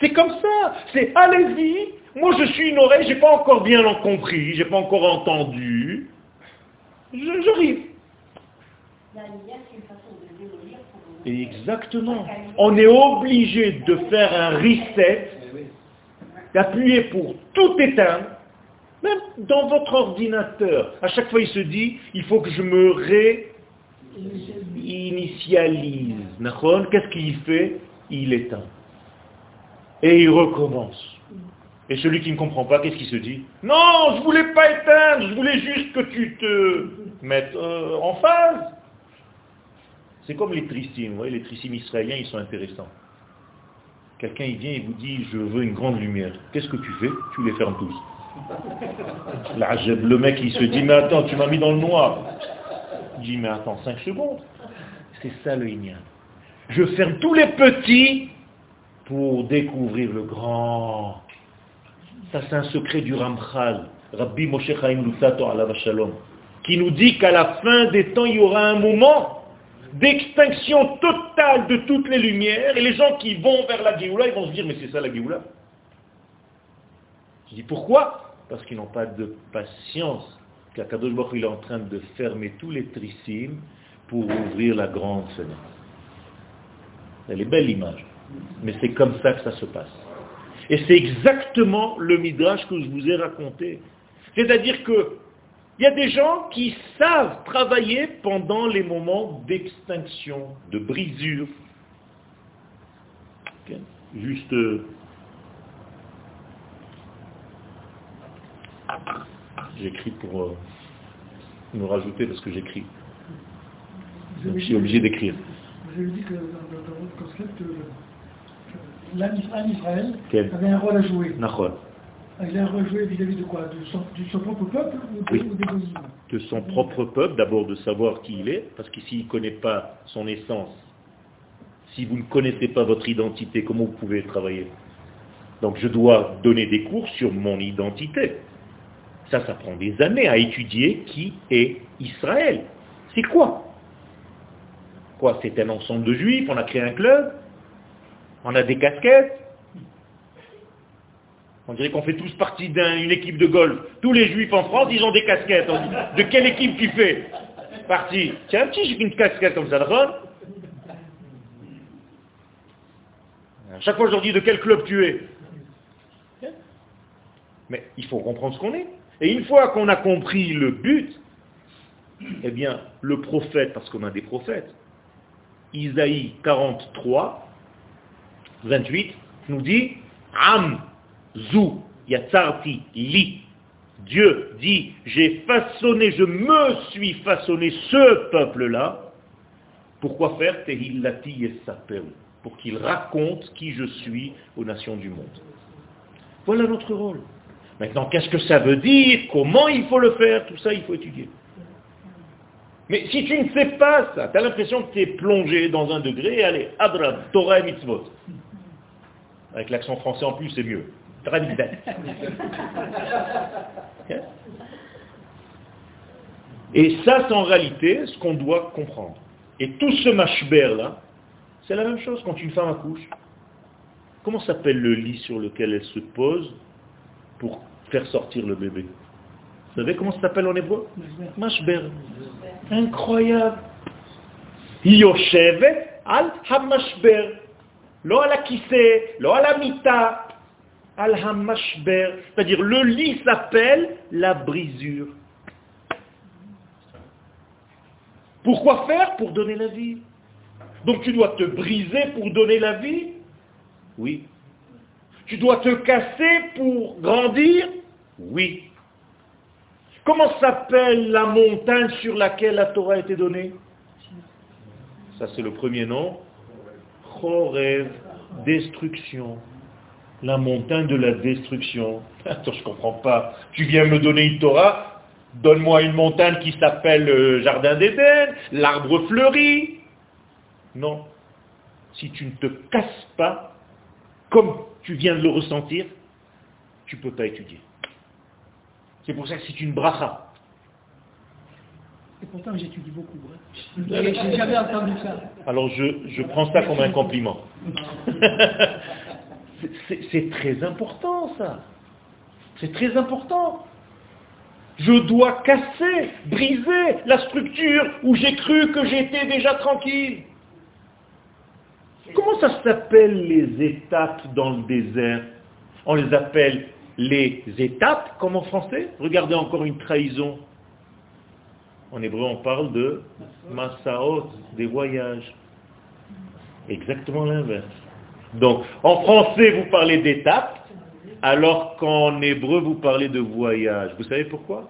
Speaker 1: C'est comme ça. C'est allez-y. Moi je suis une oreille, j'ai pas encore bien compris, j'ai pas encore entendu. Exactement. On est obligé de faire un reset, d'appuyer pour tout éteindre, même dans votre ordinateur. À chaque fois, il se dit, il faut que je me réinitialise. Qu'est-ce qu'il fait? Il éteint. Et il recommence. Et celui qui ne comprend pas, qu'est-ce qu'il se dit? Non, je ne voulais pas éteindre, je voulais juste que tu te mettes euh, en phase. C'est comme les trissim, vous voyez, les trissim israéliens, ils sont intéressants. Quelqu'un, il vient et vous dit, je veux une grande lumière. Qu'est-ce que tu fais? Tu les fermes tous. le mec, il se dit, mais attends, tu m'as mis dans le noir. Il dit, mais attends, 5 secondes. C'est ça le ignan. Je ferme tous les petits pour découvrir le grand. Ça, c'est un secret du Ramchal, Rabbi Moshe Chaim Lusato Shalom, qui nous dit qu'à la fin des temps, il y aura un moment d'extinction totale de toutes les lumières, et les gens qui vont vers la Géoula, ils vont se dire, mais c'est ça la Géoula? Je dis pourquoi? Parce qu'ils n'ont pas de patience, qu'Akadosh Baruch il est en train de fermer tous les trissimes pour ouvrir la grande fenêtre. Elle est belle l'image, mais c'est comme ça que ça se passe. Et c'est exactement le midrash que je vous ai raconté. C'est-à-dire que il y a des gens qui savent travailler pendant les moments d'extinction, de brisure. Juste... Euh, j'écris pour euh, me rajouter parce que j'écris. je suis obligé d'écrire.
Speaker 2: Vous avez dit que dans, votre concept, euh, l'âme Israël avait un rôle à jouer. Il a rejoué vis-à-vis de quoi? De son, propre peuple ou, de,
Speaker 1: De son propre peuple, d'abord de savoir qui il est, parce que s'il ne connaît pas son essence, si vous ne connaissez pas votre identité, comment vous pouvez travailler? Donc je dois donner des cours sur mon identité. Ça, ça prend des années à étudier qui est Israël. C'est quoi? Quoi? C'est un ensemble de juifs, on a créé un club, on a des casquettes, on dirait qu'on fait tous partie d'une équipe de golf. Tous les juifs en France, ils ont des casquettes. de quelle équipe tu fais? Parti. Tiens, un petit, une casquette comme ça, d'accord? Chaque fois, je leur dis de quel club tu es? Mais il faut comprendre ce qu'on est. Et une fois qu'on a compris le but, eh bien, le prophète, parce qu'on a des prophètes, Isaïe 43, 28, nous dit, Am Zou yatsarti li Dieu dit, j'ai façonné, je me suis façonné ce peuple-là. Pourquoi faire Tehillati et Pour qu'il raconte qui je suis aux nations du monde. Voilà notre rôle. Maintenant, qu'est-ce que ça veut dire? Comment il faut le faire? Tout ça, il faut étudier. Mais si tu ne sais pas ça, tu as l'impression que tu es plongé dans un degré, allez, Abraham, Torah et Mitzvot. Avec l'accent français en plus, c'est mieux. Et ça, c'est en réalité ce qu'on doit comprendre. Et tout ce machber-là, c'est la même chose quand une femme accouche. Comment s'appelle le lit sur lequel elle se pose pour faire sortir le bébé? Vous savez comment ça s'appelle en hébreu? Mashber. Incroyable. Yoshevet al hamashber. Lo kise, lo ala mita, al hamashber. C'est-à-dire le lit s'appelle la brisure. Pourquoi faire? Pour donner la vie. Donc tu dois te briser pour donner la vie? Oui. Tu dois te casser pour grandir? Oui. Comment s'appelle la montagne sur laquelle la Torah a été donnée? Ça c'est le premier nom. Chorev, destruction. La montagne de la destruction. Attends, je ne comprends pas. Tu viens me donner une Torah, donne-moi une montagne qui s'appelle le Jardin d'Éden, l'arbre fleuri. Non. Si tu ne te casses pas, comme tu viens de le ressentir, tu ne peux pas étudier. C'est pour ça que c'est une bracha.
Speaker 2: Et pourtant j'étudie beaucoup. Hein. J'ai jamais entendu ça.
Speaker 1: Alors je, je prends ça comme un compliment. c'est très important ça. C'est très important. Je dois casser, briser la structure où j'ai cru que j'étais déjà tranquille. Comment ça s'appelle les étapes dans le désert? On les appelle les étapes, comme en français? Regardez encore une trahison. En hébreu, on parle de Masaot, des voyages. Exactement l'inverse. Donc, en français, vous parlez d'étapes, alors qu'en hébreu, vous parlez de voyage. Vous savez pourquoi?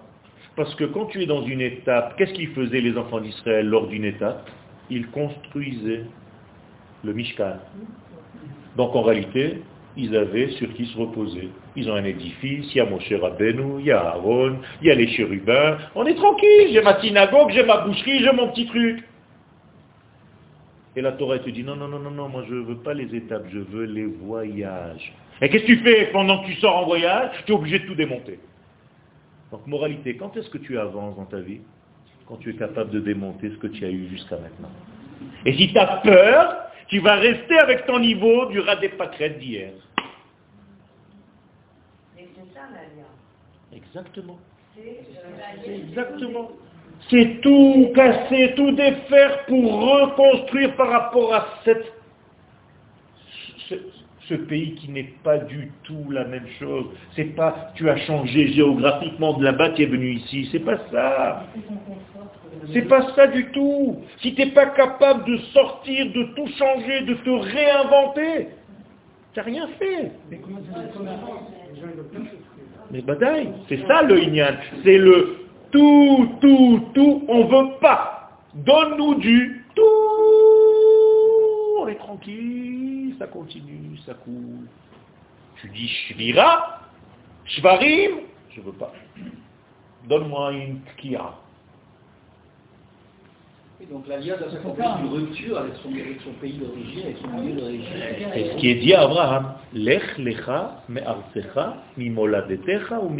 Speaker 1: Parce que quand tu es dans une étape, qu'est-ce qu'ils faisaient les enfants d'Israël lors d'une étape? Ils construisaient le Mishkan. Donc en réalité, ils avaient sur qui se reposer. Ils ont un édifice, il y a Moshe Rabbeinu, il y a Aaron, il y a les chérubins. On est tranquille, j'ai ma synagogue, j'ai ma boucherie, j'ai mon petit truc. Et la Torah te dit, non, non, non, non, non, moi je ne veux pas les étapes, je veux les voyages. Et qu'est-ce que tu fais pendant que tu sors en voyage? Tu es obligé de tout démonter. Donc moralité, quand est-ce que tu avances dans ta vie? Quand tu es capable de démonter ce que tu as eu jusqu'à maintenant. Et si tu as peur, tu vas rester avec ton niveau du rat des pâquerettes d'hier. Exactement. Exactement. C'est tout casser, tout défaire pour reconstruire par rapport à cette, ce, pays qui n'est pas du tout la même chose. C'est pas tu as changé géographiquement de là-bas, tu es venu ici. C'est pas ça. C'est pas ça du tout. Si tu n'es pas capable de sortir, de tout changer, de te réinventer, tu n'as rien fait. Mais badaï, c'est ça le ignan. C'est le tout, tout, tout, on veut pas. Donne-nous du tout. On est tranquille, ça continue, ça coule. Tu dis shvira, shvarim, je veux pas. Donne-moi une tkia
Speaker 3: donc l'alliance doit s'accompagner d'une rupture avec son, pays d'origine, avec son milieu d'origine.
Speaker 1: C'est ce qui est dit à Abraham. Lech lecha me'arsecha mimoladetecha ou.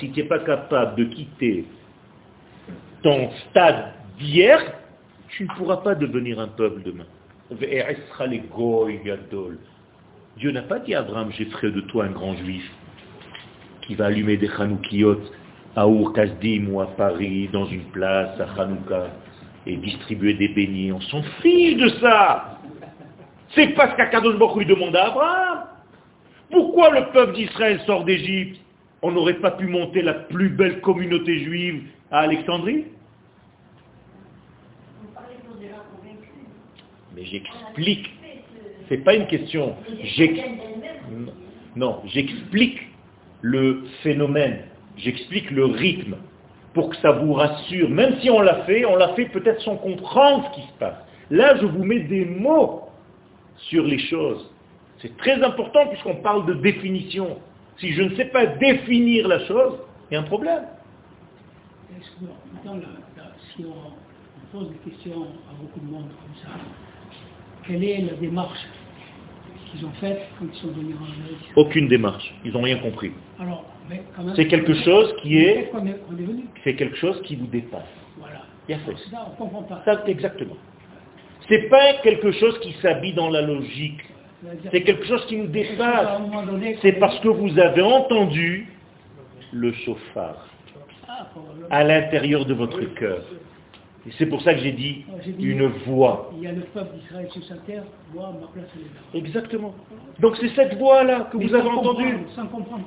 Speaker 1: Si tu n'es pas capable de quitter ton stade d'hier, tu ne pourras pas devenir un peuple demain. Dieu n'a pas dit à Abraham, j'ai fait de toi un grand juif qui va allumer des Hanoukiyot à Our ou à Paris, dans une place, à Hanouka et distribuer des beignets. On s'en fiche de ça. C'est pas ce qu'Akadosh Baruch demande à Abraham. Pourquoi le peuple d'Israël sort d'Égypte On n'aurait pas pu monter la plus belle communauté juive à Alexandrie Mais j'explique. C'est pas une question. Non, j'explique le phénomène. J'explique le rythme pour que ça vous rassure. Même si on l'a fait, on l'a fait peut-être sans comprendre ce qui se passe. Là, je vous mets des mots sur les choses. C'est très important puisqu'on parle de définition. Si je ne sais pas définir la chose, il y a un problème.
Speaker 2: si on pose des questions à beaucoup de monde comme ça, quelle est la démarche qu'ils ont faite quand ils sont venus en
Speaker 1: Aucune démarche. Ils n'ont rien compris. C'est quelque chose qui est, c'est quelque chose qui vous dépasse. Voilà. Ça, on comprend pas. Ça, exactement. C'est pas quelque chose qui s'habille dans la logique. C'est quelque chose qui nous dépasse. C'est parce que vous avez entendu le chauffard ah, à l'intérieur de votre cœur. Et c'est pour ça que j'ai dit une voix.
Speaker 2: Il y a le peuple d'Israël sur sa terre, voix, ma place est là.
Speaker 1: Exactement. Donc c'est cette voix-là que vous avez entendue.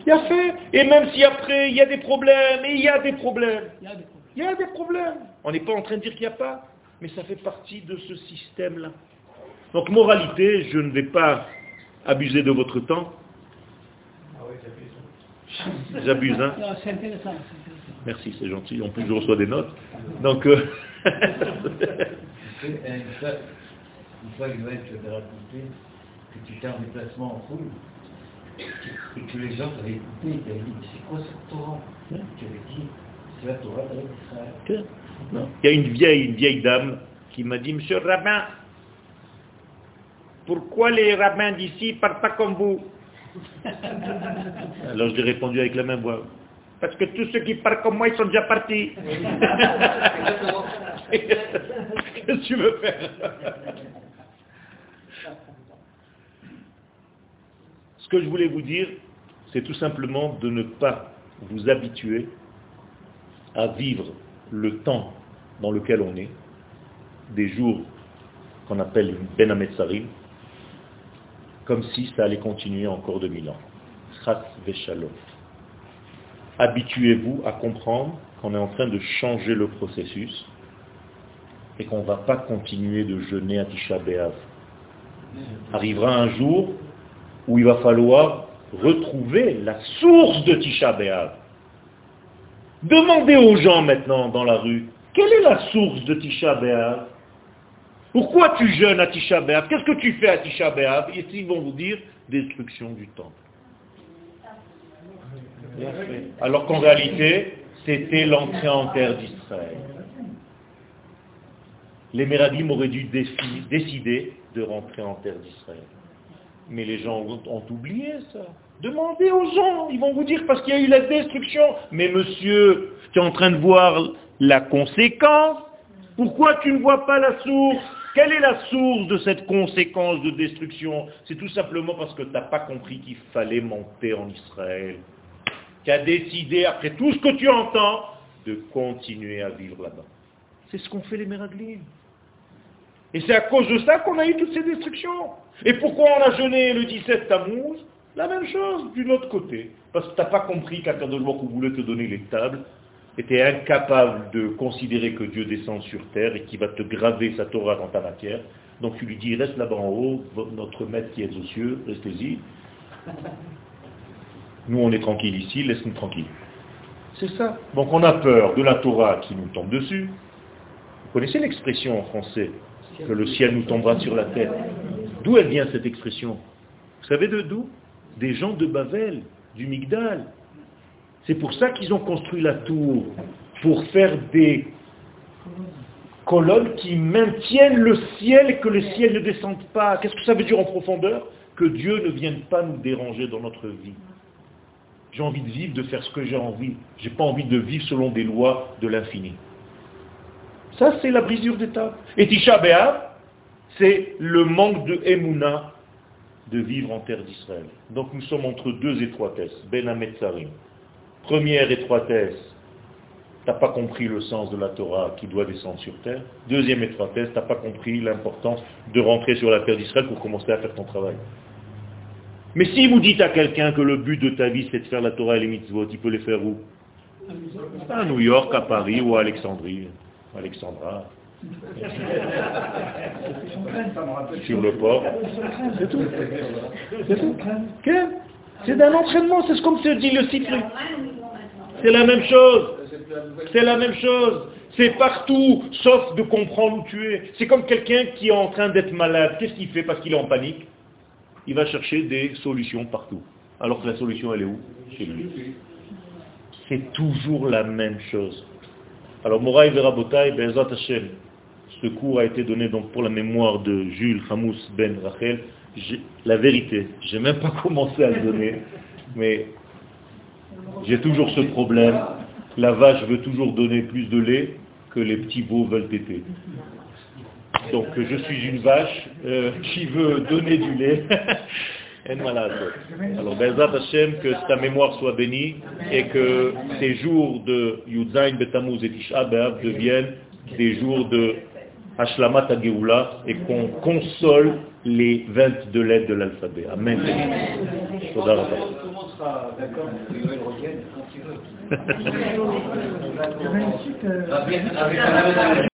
Speaker 1: Il y a fait. Et même si après il y a des problèmes, et il y a des problèmes. Il y a des problèmes. Il y a des problèmes. On n'est pas en train de dire qu'il n'y a pas, mais ça fait partie de ce système-là. Donc moralité, je ne vais pas abuser de votre temps. J'abuse, hein Merci, c'est gentil. En plus, je reçois des notes. Donc, euh, une
Speaker 4: fois que tu avais raconté que tu étais en déplacement en foule, et que les gens t'avaient écouté, ils t'avaient dit, c'est quoi cette Torah Tu avais dit, c'est la Torah d'Israël.
Speaker 1: Il y a une vieille, une vieille dame qui m'a dit, Monsieur le rabbin, pourquoi les rabbins d'ici ne parlent pas comme vous? Alors je lui ai répondu avec la même voix. Parce que tous ceux qui parlent comme moi, ils sont déjà partis. Qu'est-ce que tu veux faire? Ce que je voulais vous dire, c'est tout simplement de ne pas vous habituer à vivre le temps dans lequel on est, des jours qu'on appelle Ben Ametzarim, comme si ça allait continuer encore 2000 ans. Habituez-vous à comprendre qu'on est en train de changer le processus et qu'on ne va pas continuer de jeûner à Tisha B'Av. Arrivera un jour où il va falloir retrouver la source de Tisha B'Av. Demandez aux gens maintenant dans la rue, quelle est la source de Tisha B'Av? Pourquoi tu jeûnes à Tisha B'Av? Qu'est-ce que tu fais à Tisha B'Av? Et ils vont vous dire, destruction du temple. Alors qu'en réalité, c'était l'entrée en terre d'Israël. Les Méradim auraient dû décider de rentrer en terre d'Israël. Mais les gens ont oublié ça. Demandez aux gens, ils vont vous dire parce qu'il y a eu la destruction. Mais monsieur, tu es en train de voir la conséquence. Pourquoi tu ne vois pas la source? Quelle est la source de cette conséquence de destruction? C'est tout simplement parce que tu n'as pas compris qu'il fallait monter en Israël. Tu as décidé, après tout ce que tu entends, de continuer à vivre là-bas. C'est ce qu'ont fait les Méraglim. Et c'est à cause de ça qu'on a eu toutes ces destructions. Et pourquoi on a jeûné le 17 Tammuz La même chose, du autre côté. Parce que tu n'as pas compris qu'Akadosh qu'on voulait te donner les tables, était incapable de considérer que Dieu descend sur terre et qu'il va te graver sa Torah dans ta matière. Donc tu lui dis, reste là-bas en haut, notre maître qui est aux cieux, restez-y. Nous, on est tranquille ici, laisse-nous tranquille. C'est ça. Donc on a peur de la Torah qui nous tombe dessus. Vous connaissez l'expression en français que le ciel nous tombera sur la tête. D'où elle vient cette expression Vous savez de d'où Des gens de Bavel, du Migdal. C'est pour ça qu'ils ont construit la tour, pour faire des colonnes qui maintiennent le ciel que le ciel ne descende pas. Qu'est-ce que ça veut dire en profondeur Que Dieu ne vienne pas nous déranger dans notre vie. J'ai envie de vivre, de faire ce que j'ai envie. Je n'ai pas envie de vivre selon des lois de l'infini. Ça, c'est la brisure tables. Et Tisha B'Av, c'est le manque de Emouna de vivre en terre d'Israël. Donc nous sommes entre deux étroitesses, Ben Ametzarim. Première étroitesse, tu n'as pas compris le sens de la Torah qui doit descendre sur terre. Deuxième étroitesse, tu n'as pas compris l'importance de rentrer sur la terre d'Israël pour commencer à faire ton travail. Mais si vous dites à quelqu'un que le but de ta vie c'est de faire la Torah et les mitzvot, il peut les faire où? À New York, à Paris ou à Alexandrie. Alexandra. Sur le port. C'est tout. C'est tout. C'est d'un entraînement, c'est comme se dit le cycle. C'est la même chose. C'est la même chose. C'est partout, sauf de comprendre où tu es. C'est comme quelqu'un qui est en train d'être malade. Qu'est-ce qu'il fait parce qu'il est en panique? Il va chercher des solutions partout. Alors que la solution, elle est où? Chez lui. C'est toujours la même chose. Alors, Moraï Verabotai, Bezat Hashem, ce cours a été donné donc pour la mémoire de Jules Hamous Ben Rachel. La vérité, j'ai même pas commencé à le donner, mais j'ai toujours ce problème. La vache veut toujours donner plus de lait que les petits veaux veulent téter. Donc je suis une vache euh, qui veut donner du lait. Alors, Bezat Hashem, que ta mémoire soit bénie et que ces jours de Yudzain Betamuz et Tisha deviennent des jours de Hashlamat Geoula et qu'on console les 22 lettres de l'alphabet. Amen. Amen.